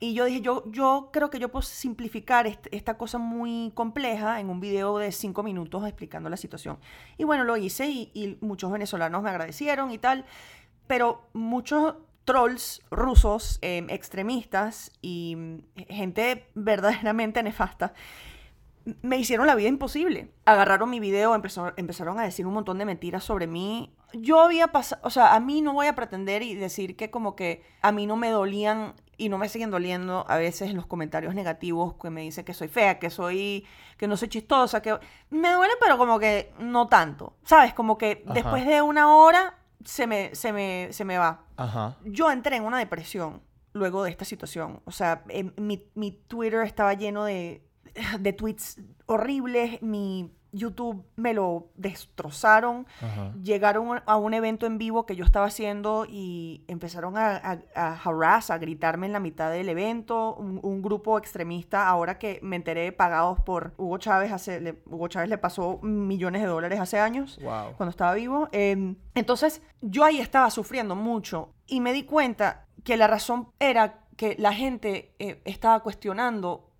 Y yo dije, yo, yo creo que yo puedo simplificar esta cosa muy compleja en un video de cinco minutos explicando la situación. Y bueno, lo hice y, muchos venezolanos me agradecieron y tal, pero muchos trolls rusos, em, extremistas y gente verdaderamente nefasta me hicieron la vida imposible. Agarraron mi video, empezaron a decir un montón de mentiras sobre mí. Yo había pasado, o sea, a mí no voy a pretender y decir que como que a mí no me dolían y no me siguen doliendo a veces los comentarios negativos que me dicen que soy fea, que soy, que no soy chistosa, que me duele, pero como que no tanto, ¿sabes? Como que después de una hora se me, se me, se me va. Yo entré en una depresión luego de esta situación. O sea, mi, mi Twitter estaba lleno de de tweets horribles, mi YouTube me lo destrozaron, llegaron a un evento en vivo que yo estaba haciendo y empezaron a, a, harass, a gritarme en la mitad del evento, un, grupo extremista, ahora que me enteré, pagados por Hugo Chávez, hace, Hugo Chávez le pasó millones de dólares hace años, cuando estaba vivo. Em, entonces yo ahí estaba sufriendo mucho y me di cuenta que la razón era que la gente eh, estaba cuestionando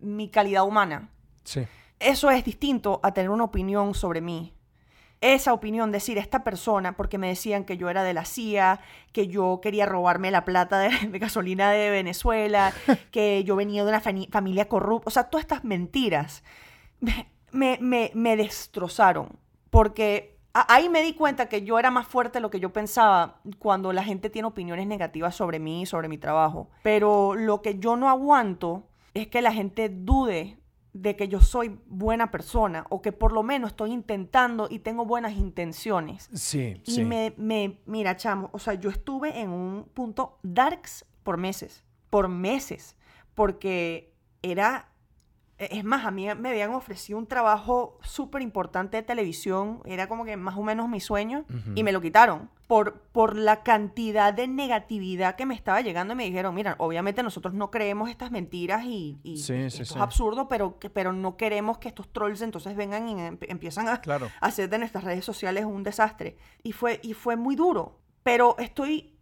mi calidad humana. Sí. Eso es distinto a tener una opinión sobre mí. Esa opinión, decir, esta persona, porque me decían que yo era de la CIA, que yo quería robarme la plata de, gasolina de Venezuela, que yo venía de una familia corrupta, o sea, todas estas mentiras me, me, me destrozaron, porque ahí me di cuenta que yo era más fuerte de lo que yo pensaba cuando la gente tiene opiniones negativas sobre mí y sobre mi trabajo. Pero lo que yo no aguanto es que la gente dude de que yo soy buena persona o que por lo menos estoy intentando y tengo buenas intenciones. Sí, y me, me, mira, chamo, o sea, yo estuve en un punto darks por meses, por meses, porque era es más, a mí me habían ofrecido un trabajo súper importante de televisión, era como que más o menos mi sueño, y me lo quitaron por, por la cantidad de negatividad que me estaba llegando y me dijeron, mira, obviamente nosotros no creemos estas mentiras y, esto es absurdo, pero, pero no queremos que estos trolls entonces vengan y em, empiezan a, hacer de nuestras redes sociales un desastre. Y fue, y fue muy duro, pero estoy,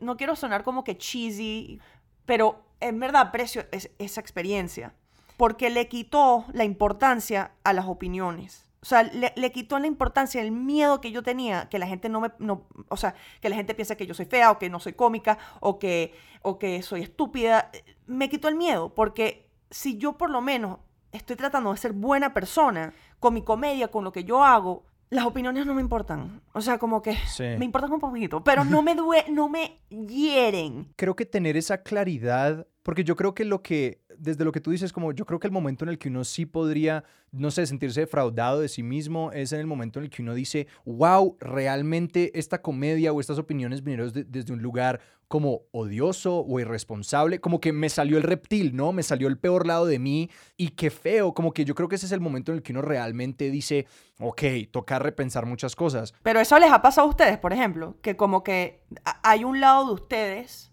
no quiero sonar como que cheesy, pero en verdad aprecio esa experiencia porque le quitó la importancia a las opiniones. O sea, le, quitó la importancia, el miedo que yo tenía, que la gente no me, no, o sea, que la gente piensa que yo soy fea o que no soy cómica o que, o que soy estúpida. Me quitó el miedo, porque si yo por lo menos estoy tratando de ser buena persona con mi comedia, con lo que yo hago, las opiniones no me importan. O sea, como que me importan un poquito, pero no me due no me hieren. Creo que tener esa claridad, porque yo creo que lo que desde lo que tú dices, como yo creo que el momento en el que uno sí podría, no sé, sentirse defraudado de sí mismo es en el momento en el que uno dice, wow, realmente esta comedia o estas opiniones vinieron desde un lugar como odioso o irresponsable, como que me salió el reptil, ¿no? Me salió el peor lado de mí y qué feo, como que yo creo que ese es el momento en el que uno realmente dice, ok, toca repensar muchas cosas. Pero eso les ha pasado a ustedes, por ejemplo, que como que hay un lado de ustedes,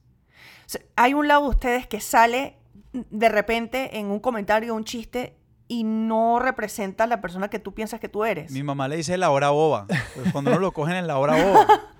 hay un lado de ustedes que sale de repente en un comentario, un chiste, y no representa a la persona que tú piensas que tú eres. Mi mamá le dice la hora boba. Pues cuando uno lo cogen en la hora boba.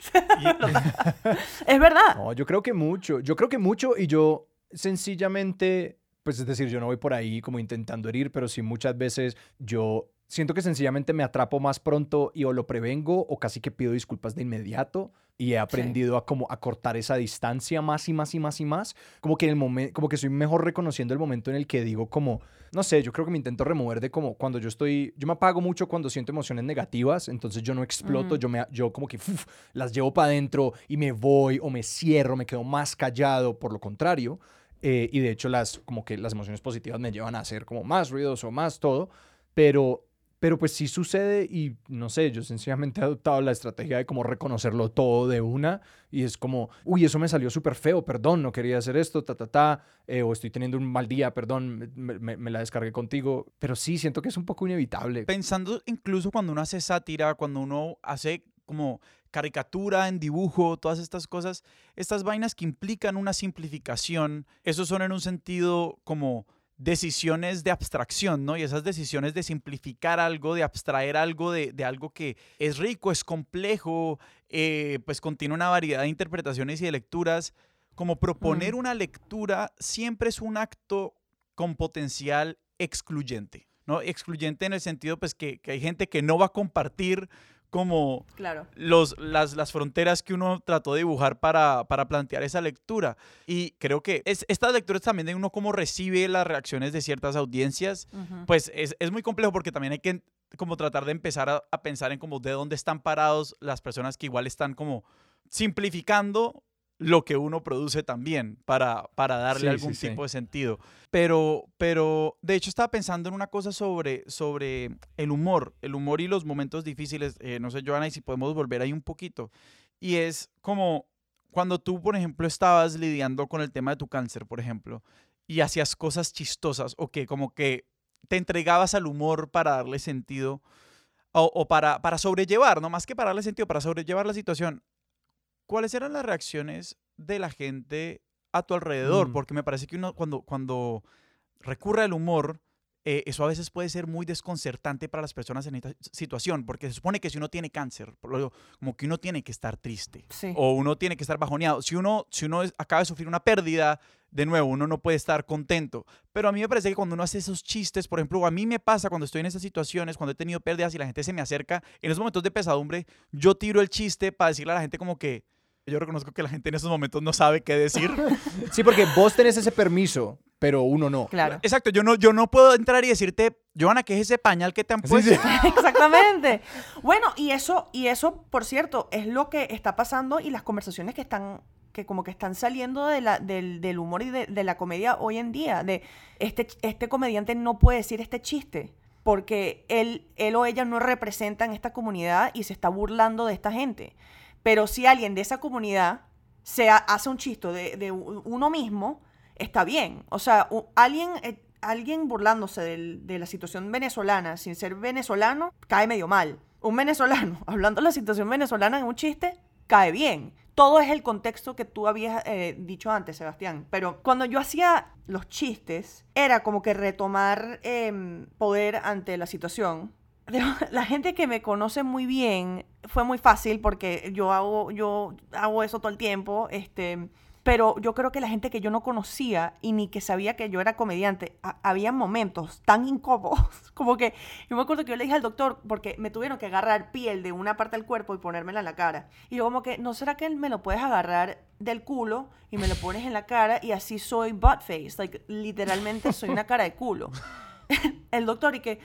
es verdad. No, yo creo que mucho. Yo creo que mucho y yo sencillamente, pues es decir, yo no voy por ahí como intentando herir, pero sí muchas veces yo siento que sencillamente me atrapo más pronto y o lo prevengo o casi que pido disculpas de inmediato y he aprendido a como a cortar esa distancia más y más y más y más, como que en el momento como que soy mejor reconociendo el momento en el que digo como no sé, yo creo que me intento remover de como cuando yo estoy, yo me apago mucho cuando siento emociones negativas, entonces yo no exploto, yo, me, yo como que las llevo para adentro y me voy o me cierro, me quedo más callado, por lo contrario. Eh, y de hecho las, como que las emociones positivas me llevan a hacer como más ruidoso, más todo, pero pero pues sí sucede y no sé, yo sencillamente he adoptado la estrategia de como reconocerlo todo de una y es como, uy, eso me salió súper feo, perdón, no quería hacer esto, ta, ta, ta, eh, o estoy teniendo un mal día, perdón, me, me, la descargué contigo, pero sí, siento que es un poco inevitable. Pensando incluso cuando uno hace sátira, cuando uno hace como caricatura en dibujo, todas estas cosas, estas vainas que implican una simplificación, esos son en un sentido como decisiones de abstracción, ¿no? Y esas decisiones de simplificar algo, de abstraer algo de, algo que es rico, es complejo, eh, pues contiene una variedad de interpretaciones y de lecturas. Como proponer una lectura siempre es un acto con potencial excluyente, ¿no? Excluyente en el sentido, pues, que, que hay gente que no va a compartir como claro. los, las, las, fronteras que uno trató de dibujar para, para plantear esa lectura. Y creo que es, estas lecturas también de uno cómo recibe las reacciones de ciertas audiencias, pues es, es, muy complejo porque también hay que como tratar de empezar a, a pensar en como de dónde están parados las personas que igual están como simplificando lo que uno produce también para, para darle algún tipo de sentido. Pero, pero, de hecho, estaba pensando en una cosa sobre, sobre el humor, el humor y los momentos difíciles. Eh, no sé, Joana, y si podemos volver ahí un poquito. Y es como cuando tú, por ejemplo, estabas lidiando con el tema de tu cáncer, por ejemplo, y hacías cosas chistosas, o que como que te entregabas al humor para darle sentido. O, o, para, para sobrellevar, no más que para darle sentido, para sobrellevar la situación. ¿Cuáles eran las reacciones de la gente a tu alrededor? Mm. Porque me parece que uno cuando, cuando recurre al humor, eh, eso a veces puede ser muy desconcertante para las personas en esta situación, porque se supone que si uno tiene cáncer, como que uno tiene que estar triste o uno tiene que estar bajoneado. Si uno, si uno acaba de sufrir una pérdida, de nuevo, uno no puede estar contento. Pero a mí me parece que cuando uno hace esos chistes, por ejemplo, a mí me pasa cuando estoy en esas situaciones, cuando he tenido pérdidas y la gente se me acerca, en esos momentos de pesadumbre, yo tiro el chiste para decirle a la gente como que yo reconozco que la gente en esos momentos no sabe qué decir. Sí, porque vos tenés ese permiso, pero uno no. Claro. Exacto, yo no, yo no puedo entrar y decirte, Joana, ¿qué es ese pañal que te han puesto? Exactamente. Bueno, y eso, y eso, por cierto, es lo que está pasando y las conversaciones que están que como que están saliendo de la, del, del, humor y de, de, la comedia hoy en día, de este, este comediante no puede decir este chiste, porque él, él o ella no representan esta comunidad y se está burlando de esta gente. Pero si alguien de esa comunidad se hace un chiste de, uno mismo, está bien. O sea, alguien, eh, alguien burlándose de la situación venezolana sin ser venezolano, cae medio mal. Un venezolano hablando de la situación venezolana en un chiste, cae bien. Todo es el contexto que tú habías eh, dicho antes, Sebastián. Pero cuando yo hacía los chistes, era como que retomar em, poder ante la situación la gente que me conoce muy bien fue muy fácil porque yo hago, yo hago eso todo el tiempo, este, pero yo creo que la gente que yo no conocía y ni que sabía que yo era comediante, había momentos tan incómodos, como que yo me acuerdo que yo le dije al doctor, porque me tuvieron que agarrar piel de una parte del cuerpo y ponérmela en la cara. Y yo como que, ¿no será que me lo puedes agarrar del culo y me lo pones en la cara y así soy butt face? Like, literalmente soy una cara de culo. el doctor y que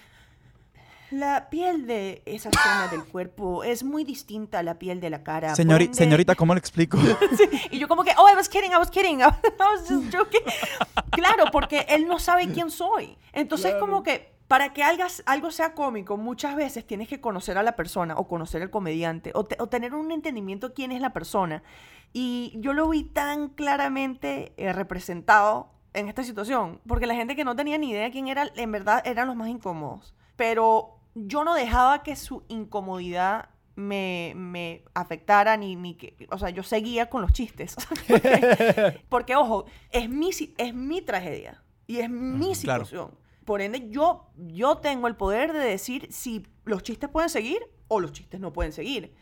la piel de esa zona del cuerpo es muy distinta a la piel de la cara. Señorita, ¿cómo le explico? y yo como que, oh, I was kidding, I was kidding, I was just joking. claro, porque él no sabe quién soy. Entonces como que para que algo sea cómico, muchas veces tienes que conocer a la persona o conocer al comediante o, tener un entendimiento de quién es la persona. Y yo lo vi tan claramente eh, representado en esta situación, porque la gente que no tenía ni idea de quién era, en verdad eran los más incómodos. Pero yo no dejaba que su incomodidad me, afectara ni, ni que, o sea, yo seguía con los chistes. porque, ojo, es mi, es mi tragedia y es mi situación. Por ende, yo, yo tengo el poder de decir si los chistes pueden seguir o los chistes no pueden seguir.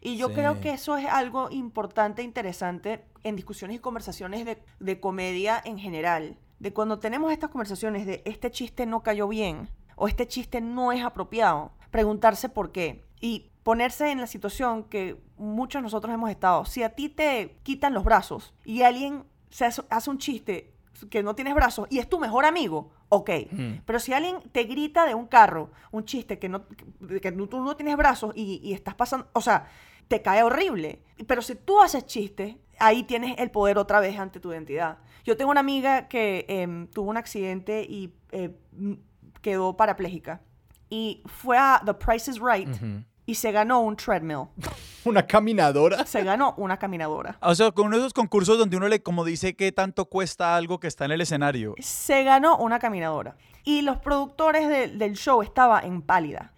Y yo creo que eso es algo importante, interesante en discusiones y conversaciones de, de comedia en general. De cuando tenemos estas conversaciones de este chiste no cayó bien, o este chiste no es apropiado, preguntarse por qué y ponerse en la situación que muchos de nosotros hemos estado. Si a ti te quitan los brazos y alguien se hace un chiste que no tienes brazos y es tu mejor amigo, ok. Pero si alguien te grita de un carro un chiste que, no, que tú no tienes brazos y, y estás pasando, o sea, te cae horrible. Pero si tú haces chistes, ahí tienes el poder otra vez ante tu identidad. Yo tengo una amiga que em, tuvo un accidente y eh, quedó parapléjica. Y fue a The Price is Right y se ganó un treadmill. ¿Una caminadora? Se ganó una caminadora. O sea, con uno de esos concursos donde uno le como dice qué tanto cuesta algo que está en el escenario. Se ganó una caminadora. Y los productores del show estaban en pálida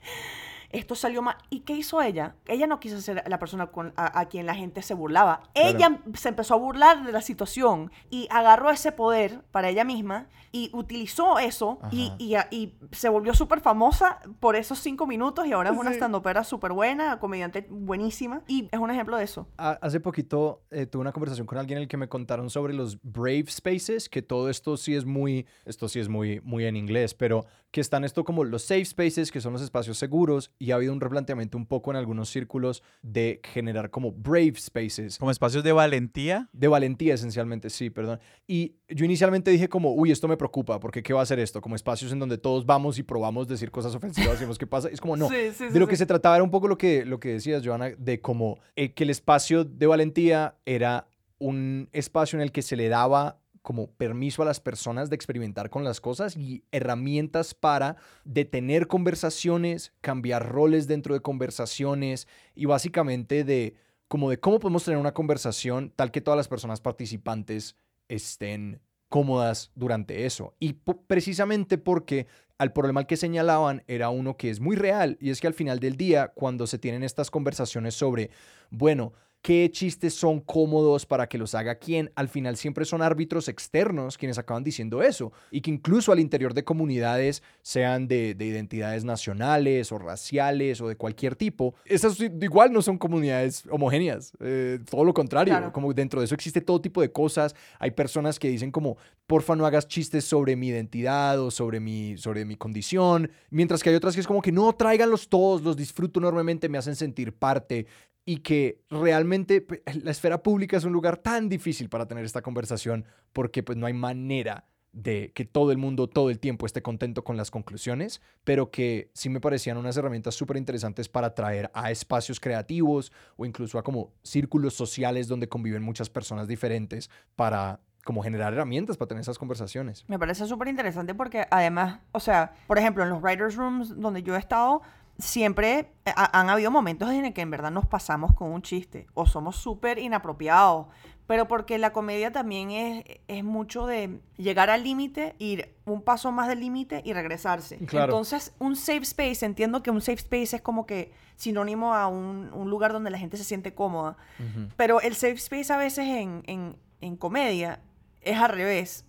esto salió mal. ¿Y qué hizo ella? Ella no quiso ser la persona con, a, quien la gente se burlaba. Ella se empezó a burlar de la situación y agarró ese poder para ella misma y utilizó eso y, y, se volvió súper famosa por esos cinco minutos y ahora es una estandopera súper buena, comediante buenísima y es un ejemplo de eso. Hace poquito eh, tuve una conversación con alguien en el que me contaron sobre los Brave Spaces, que todo esto sí es muy, esto sí es muy, muy en inglés, pero que están esto como los safe spaces, que son los espacios seguros, y ha habido un replanteamiento un poco en algunos círculos de generar como brave spaces. Como espacios de valentía. De valentía, esencialmente, sí, perdón. Y yo inicialmente dije como, uy, esto me preocupa, porque ¿qué va a ser esto? Como espacios en donde todos vamos y probamos decir cosas ofensivas y vemos qué pasa. Es como, no. de lo que se trataba era un poco lo que, lo que decías, Joana, de como eh, que el espacio de valentía era un espacio en el que se le daba como permiso a las personas de experimentar con las cosas y herramientas para detener conversaciones, cambiar roles dentro de conversaciones y básicamente de como de cómo podemos tener una conversación tal que todas las personas participantes estén cómodas durante eso. Y precisamente porque al problema que señalaban era uno que es muy real y es que al final del día, cuando se tienen estas conversaciones sobre, bueno, qué chistes son cómodos para que los haga quién. Al final siempre son árbitros externos quienes acaban diciendo eso. Y que incluso al interior de comunidades, sean de, identidades nacionales o raciales o de cualquier tipo, esas igual no son comunidades homogéneas. Eh, todo lo contrario. Como dentro de eso existe todo tipo de cosas. Hay personas que dicen como, porfa no hagas chistes sobre mi identidad o sobre mi, sobre mi condición. Mientras que hay otras que es como que no, tráiganlos todos, los disfruto enormemente, me hacen sentir parte y que realmente pues, la esfera pública es un lugar tan difícil para tener esta conversación porque pues no hay manera de que todo el mundo todo el tiempo esté contento con las conclusiones, pero que sí me parecían unas herramientas súper interesantes para traer a espacios creativos o incluso a como círculos sociales donde conviven muchas personas diferentes para como generar herramientas para tener esas conversaciones. Me parece súper interesante porque además, o sea, por ejemplo, en los writers rooms donde yo he estado, siempre eh, han habido momentos en el que en verdad nos pasamos con un chiste o somos súper inapropiados, pero porque la comedia también es, es mucho de llegar al límite, ir un paso más del límite y regresarse. Entonces, un safe space, entiendo que un safe space es como que sinónimo a un, un lugar donde la gente se siente cómoda, pero el safe space a veces en, en, en comedia es al revés.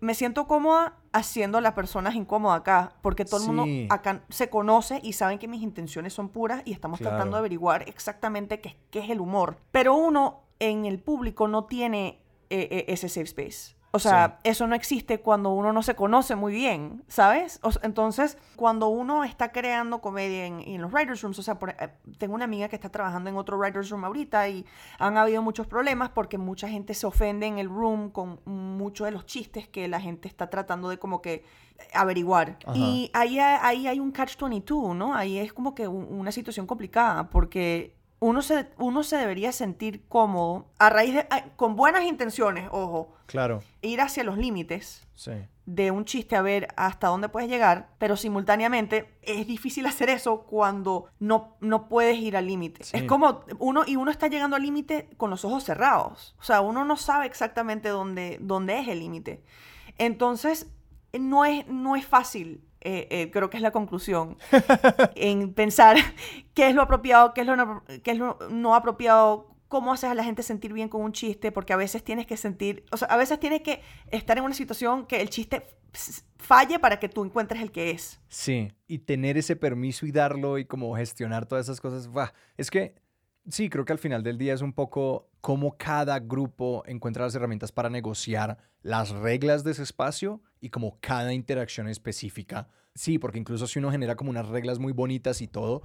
Me siento cómoda haciendo a las personas incómodas acá, porque todo el mundo acá se conoce y saben que mis intenciones son puras y estamos tratando de averiguar exactamente qué, qué, es el humor. Pero uno en el público no tiene eh, eh, ese safe space. O sea, eso no existe cuando uno no se conoce muy bien, ¿sabes? entonces, cuando uno está creando comedia en, los writers' rooms, o sea, eh, tengo una amiga que está trabajando en otro writers' room ahorita y han habido muchos problemas porque mucha gente se ofende en el room con muchos de los chistes que la gente está tratando de como que averiguar. Y ahí, ahí hay un catch-22, ¿no? Ahí es como que una situación complicada porque uno se, uno se debería sentir cómodo a raíz de, con buenas intenciones, ojo. Claro. Ir hacia los límites de un chiste a ver hasta dónde puedes llegar, pero simultáneamente es difícil hacer eso cuando no, no puedes ir al límite. Es como uno, y uno está llegando al límite con los ojos cerrados. O sea, uno no sabe exactamente dónde, dónde es el límite. Entonces, no es, no es fácil eh, eh, creo que es la conclusión, en pensar qué es lo apropiado, qué es lo, no, qué es lo no apropiado, cómo haces a la gente sentir bien con un chiste, porque a veces tienes que sentir, o sea, a veces tienes que estar en una situación que el chiste falle para que tú encuentres el que es. Sí, y tener ese permiso y darlo y como gestionar todas esas cosas, es que sí, creo que al final del día es un poco cómo cada grupo encuentra las herramientas para negociar las reglas de ese espacio y como cada interacción específica. Sí, porque incluso si uno genera como unas reglas muy bonitas y todo,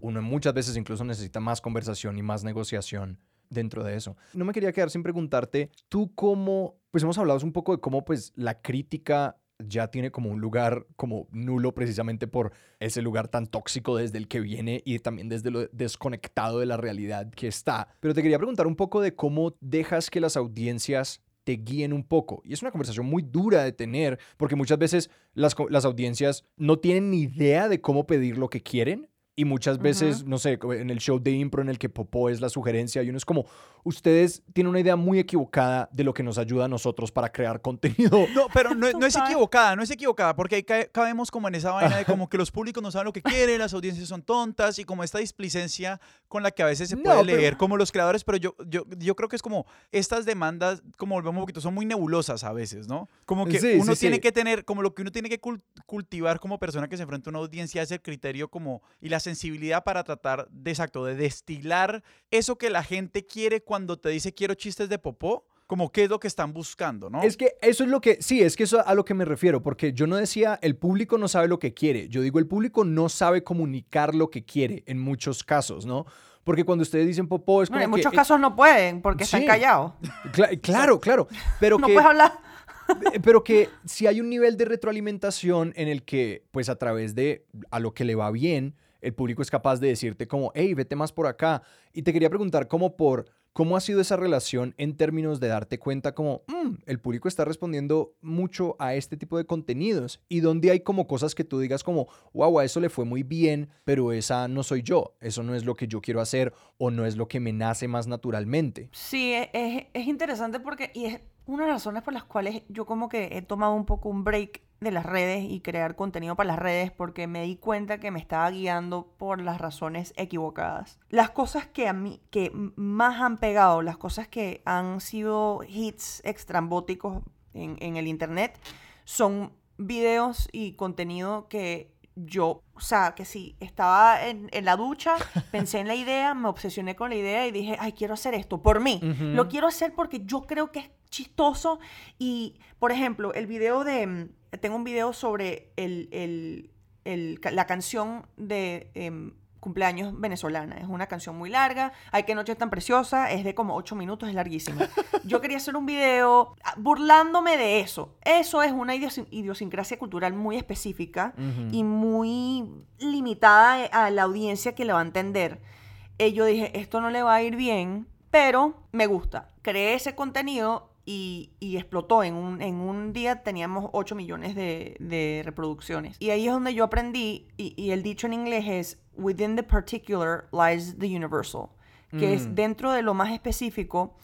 uno muchas veces incluso necesita más conversación y más negociación dentro de eso. No me quería quedar sin preguntarte, tú cómo, pues hemos hablado un poco de cómo pues la crítica ya tiene como un lugar como nulo precisamente por ese lugar tan tóxico desde el que viene y también desde lo desconectado de la realidad que está. Pero te quería preguntar un poco de cómo dejas que las audiencias te guíen un poco. Y es una conversación muy dura de tener, porque muchas veces las, las audiencias no tienen ni idea de cómo pedir lo que quieren y muchas veces, no sé, en el show de impro en el que Popó es la sugerencia, y uno es como, ustedes tienen una idea muy equivocada de lo que nos ayuda a nosotros para crear contenido. No, pero no, es equivocada, no es equivocada, porque ahí cabemos como en esa vaina de como que los públicos no saben lo que quieren, las audiencias son tontas, y como esta displicencia con la que a veces se puede leer como los creadores, pero yo, yo, yo creo que es como estas demandas, como volvemos un poquito, son muy nebulosas a veces, ¿no? Como que uno tiene que tener, como lo que uno tiene que cultivar como persona que se enfrenta a una audiencia es el criterio como, y las sensibilidad para tratar de, exacto, de destilar eso que la gente quiere cuando te dice quiero chistes de popó como qué es lo que están buscando, ¿no? Es que eso es lo que, sí, es que eso a lo que me refiero, porque yo no decía el público no sabe lo que quiere, yo digo el público no sabe comunicar lo que quiere en muchos casos, ¿no? Porque cuando ustedes dicen popó es como En muchos casos no pueden porque están callados. claro, claro, pero no puedes hablar. Eh, pero que si hay un nivel de retroalimentación en el que, pues a través de a lo que le va bien, el público es capaz de decirte como, hey, vete más por acá. Y te quería preguntar cómo por... ¿Cómo ha sido esa relación en términos de darte cuenta como mm, el público está respondiendo mucho a este tipo de contenidos? Y donde hay como cosas que tú digas como, wow, eso le fue muy bien, pero esa no soy yo, eso no es lo que yo quiero hacer o no es lo que me nace más naturalmente. Sí, e, es, es interesante porque, y es una de las razones por las cuales yo como que he tomado un poco un break de las redes y crear contenido para las redes porque me di cuenta que me estaba guiando por las razones equivocadas. Las cosas que a mí que más han pegado, las cosas que han sido hits extrambóticos en, en el internet son videos y contenido que yo, o sea, que sí, estaba en, la ducha, pensé en la idea, me obsesioné con la idea y dije, ay, quiero hacer esto por mí. Lo quiero hacer porque yo creo que es chistoso. Y, por ejemplo, el video de, mm, tengo un video sobre el, la canción de em, cumpleaños venezolana. Es una canción muy larga. Hay que noche tan preciosa. Es de como ocho minutos, es larguísima. Yo quería hacer un video ah, burlándome de eso. Eso es una idiosincrasia cultural muy específica y muy limitada a la audiencia que le va a entender. Y yo dije, esto no le va a ir bien, pero me gusta. Creé ese contenido y, explotó. En un, en un día teníamos 8 millones de, reproducciones. Y ahí es donde yo aprendí, y, el dicho en inglés es, within the particular lies the universal, que es mm. dentro de lo más específico.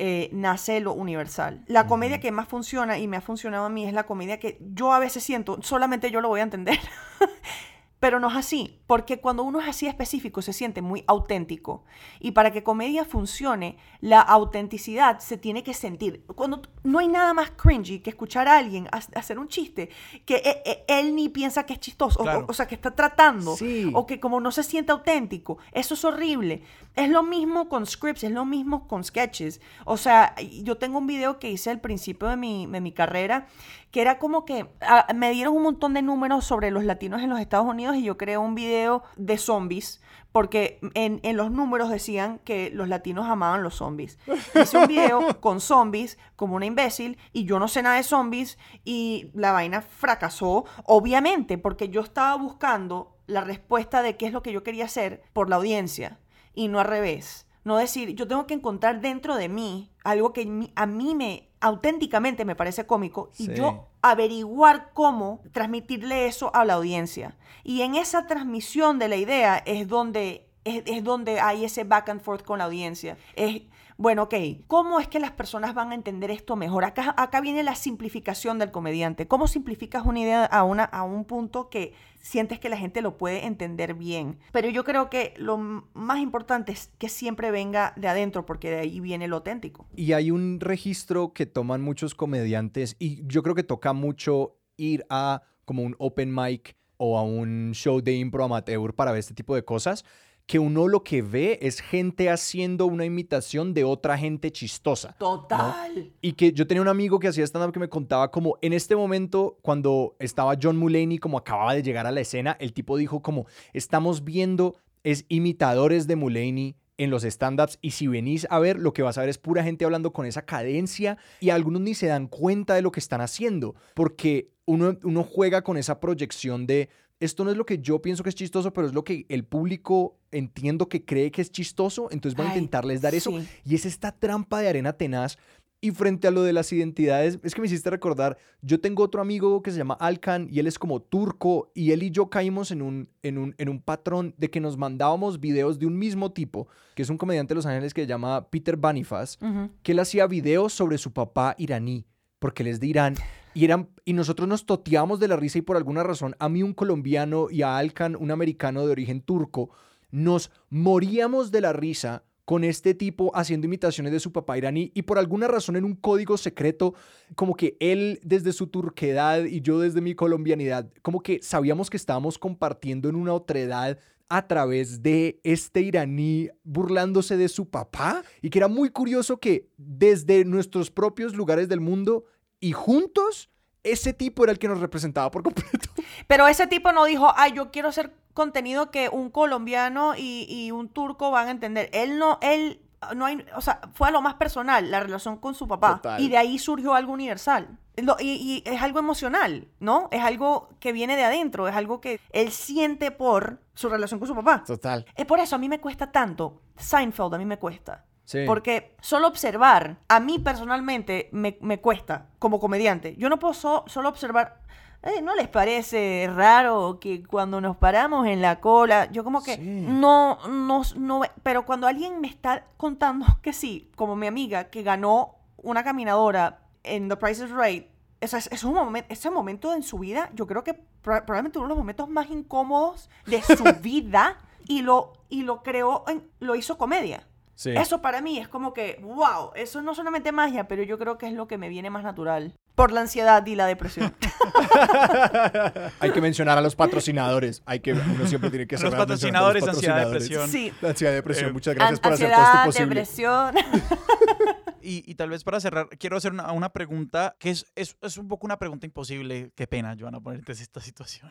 Eh, nace lo universal. La comedia que más funciona y me ha funcionado a mí es la comedia que yo a veces siento, solamente yo lo voy a entender. Pero no es así, porque cuando uno es así específico se siente muy auténtico. Y para que comedia funcione, la autenticidad se tiene que sentir. Cuando no hay nada más cringy que escuchar a alguien hacer un chiste que e, e, él, ni piensa que es chistoso, o, sea, que está tratando, o que como no se siente auténtico, eso es horrible. Es lo mismo con scripts, es lo mismo con sketches. O sea, yo tengo un video que hice al principio de mi, de mi carrera que era como que ah, me dieron un montón de números sobre los latinos en los Estados Unidos y yo creé un video de zombies porque en, los números decían que los latinos amaban los zombies. Hice un video con zombies como una imbécil y yo no sé nada de zombies y la vaina fracasó, obviamente, porque yo estaba buscando la respuesta de qué es lo que yo quería hacer por la audiencia y no al revés. No decir, yo tengo que encontrar dentro de mí algo que a mí me auténticamente me parece cómico y yo averiguar cómo transmitirle eso a la audiencia. Y en esa transmisión de la idea es donde, es, donde hay ese back and forth con la audiencia. Es, bueno, ok, ¿cómo es que las personas van a entender esto mejor? Acá, acá viene la simplificación del comediante. ¿Cómo simplificas una idea a, una, a un punto que sientes que la gente lo puede entender bien? Pero yo creo que lo más importante es que siempre venga de adentro, porque de ahí viene lo auténtico. Y hay un registro que toman muchos comediantes y yo creo que toca mucho ir a como un open mic o a un show de impro amateur para ver este tipo de cosas que uno lo que ve es gente haciendo una imitación de otra gente chistosa. Total. Y que yo tenía un amigo que hacía stand-up que me contaba como en este momento, cuando estaba John Mulaney, como acababa de llegar a la escena, el tipo dijo como, estamos viendo, es imitadores de Mulaney en los stand-ups y si venís a ver, lo que vas a ver es pura gente hablando con esa cadencia y algunos ni se dan cuenta de lo que están haciendo, porque uno, uno juega con esa proyección de esto no es lo que yo pienso que es chistoso, pero es lo que el público entiendo que cree que es chistoso, entonces voy a intentarles dar eso. Y es esta trampa de arena tenaz. Y frente a lo de las identidades, es que me hiciste recordar, yo tengo otro amigo que se llama Alkan y él es como turco y él y yo caímos en un, en un, en un patrón de que nos mandábamos videos de un mismo tipo, que es un comediante de Los Ángeles que se llama Peter Banifas, que él hacía videos sobre su papá iraní, porque él es de Irán y, eran, y nosotros nos toteábamos de la risa y por alguna razón a mí un colombiano y a Alkan un americano de origen turco, nos moríamos de la risa con este tipo haciendo imitaciones de su papá iraní y por alguna razón en un código secreto, como que él desde su turquedad y yo desde mi colombianidad, como que sabíamos que estábamos compartiendo en una otredad a través de este iraní burlándose de su papá y que era muy curioso que desde nuestros propios lugares del mundo y juntos ese tipo era el que nos representaba por completo. Pero ese tipo no dijo, ay, yo quiero hacer contenido que un colombiano y, un turco van a entender. Él no, él no hay, o sea, fue a lo más personal, la relación con su papá. Y de ahí surgió algo universal. y, es algo emocional, ¿no? Es algo que viene de adentro, es algo que él siente por su relación con su papá. Total. Es por eso a mí me cuesta tanto. Seinfeld a mí me cuesta. Porque solo observar, a mí personalmente me, cuesta como comediante. Yo no puedo solo observar. Eh, ¿No les parece raro que cuando nos paramos en la cola, yo como que no, no, no, pero cuando alguien me está contando que sí, como mi amiga que ganó una caminadora en The Price is Right, es, un momento, ese momento en su vida, yo creo que probablemente uno de los momentos más incómodos de su vida y lo, y lo creó, lo hizo comedia. Eso para mí es como que, wow, eso no solamente magia, pero yo creo que es lo que me viene más natural. Por la ansiedad y la depresión. Hay que mencionar a los patrocinadores. Hay que, uno siempre tiene que Los patrocinadores, los ansiedad, depresión. Sí. ansiedad, depresión. Muchas gracias por hacer todo esto posible. depresión. Y, tal vez para cerrar, quiero hacer una, una pregunta que es, es, es, un poco una pregunta imposible. Qué pena, Joana, ponerte en esta situación.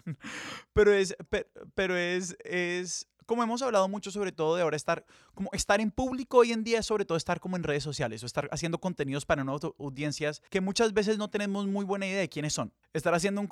Pero es, pero es, es como hemos hablado mucho sobre todo de ahora estar, como estar en público hoy en día, sobre todo estar como en redes sociales o estar haciendo contenidos para nuevas audiencias que muchas veces no tenemos muy buena idea de quiénes son. Estar haciendo un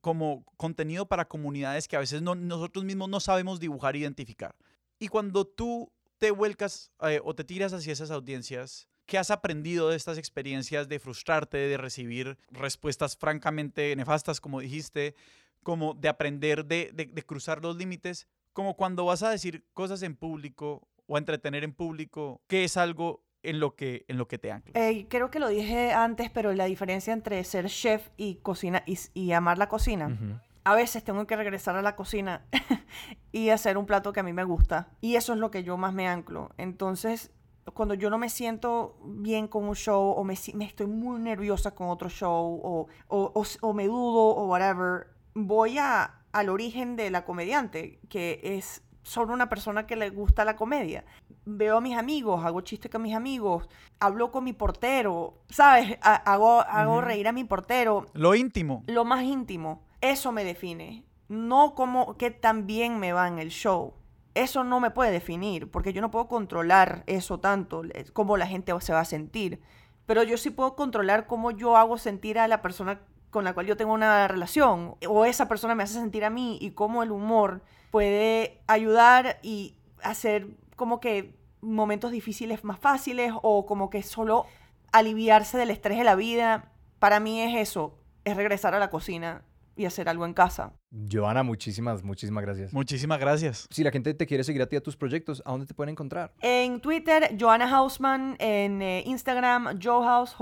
como contenido para comunidades que a veces no, nosotros mismos no sabemos dibujar e identificar. Y cuando tú te vuelcas eh, o te tiras hacia esas audiencias, ¿qué has aprendido de estas experiencias de frustrarte, de recibir respuestas francamente nefastas, como dijiste, como de aprender de, de cruzar los límites? Como cuando vas a decir cosas en público o a entretener en público, ¿qué es algo en lo que, en lo que te ancla? Eh, creo que lo dije antes, pero la diferencia entre ser chef y cocina y, amar la cocina. A veces tengo que regresar a la cocina y hacer un plato que a mí me gusta. Y eso es lo que yo más me anclo. Entonces, cuando yo no me siento bien con un show o me, me estoy muy nerviosa con otro show o, o, o me dudo o whatever, voy a, al origen de la comediante, que es solo una persona que le gusta la comedia. Veo a mis amigos, hago chistes con mis amigos, hablo con mi portero, ¿sabes? hago, hago reír a mi portero. Lo íntimo. Lo más íntimo. Eso me define. No como que también me va en el show. Eso no me puede definir, porque yo no puedo controlar eso tanto, cómo la gente se va a sentir. Pero yo sí puedo controlar cómo yo hago sentir a la persona con la cual yo tengo una relación o esa persona me hace sentir a mí y cómo el humor puede ayudar y hacer como que momentos difíciles más fáciles o como que solo aliviarse del estrés de la vida. Para mí es eso, es regresar a la cocina y hacer algo en casa. Joana, muchísimas, muchísimas gracias. Muchísimas gracias. Si la gente te quiere seguir a ti a tus proyectos, ¿a dónde te pueden encontrar? En Twitter, Joana Hausman, en eh, Instagram, Johaus,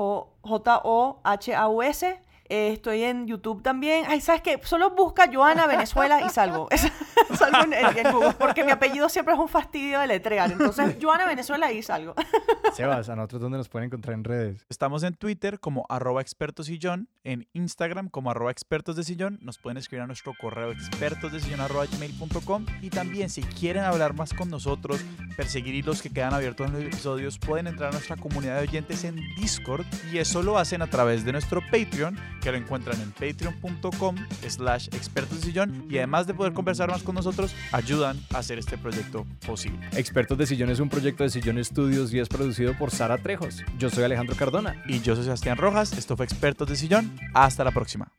J-O-H-A-U-S. Eh, estoy en YouTube también. Ay, ¿sabes qué? Solo busca Joana Venezuela y salgo. salgo en, Google, porque mi apellido siempre es un fastidio de letrear. Entonces, Joana Venezuela y salgo. Sebas, ¿a nosotros dónde nos pueden encontrar en redes? Estamos en Twitter como arroba expertos sillón, en Instagram como arroba expertos de sillón. Nos pueden escribir a nuestro correo expertos de sillón arroba gmail.com. Y también, si quieren hablar más con nosotros, perseguir los que quedan abiertos en los episodios, pueden entrar a nuestra comunidad de oyentes en Discord. Y eso lo hacen a través de nuestro Patreon que lo encuentran en patreon.com slash expertos de sillón y además de poder conversar más con nosotros, ayudan a hacer este proyecto posible. Expertos de Sillón es un proyecto de Sillón Estudios y es producido por Sara Trejos. Yo soy Alejandro Cardona. Y yo soy Sebastián Rojas. Esto fue Expertos de Sillón. Hasta la próxima.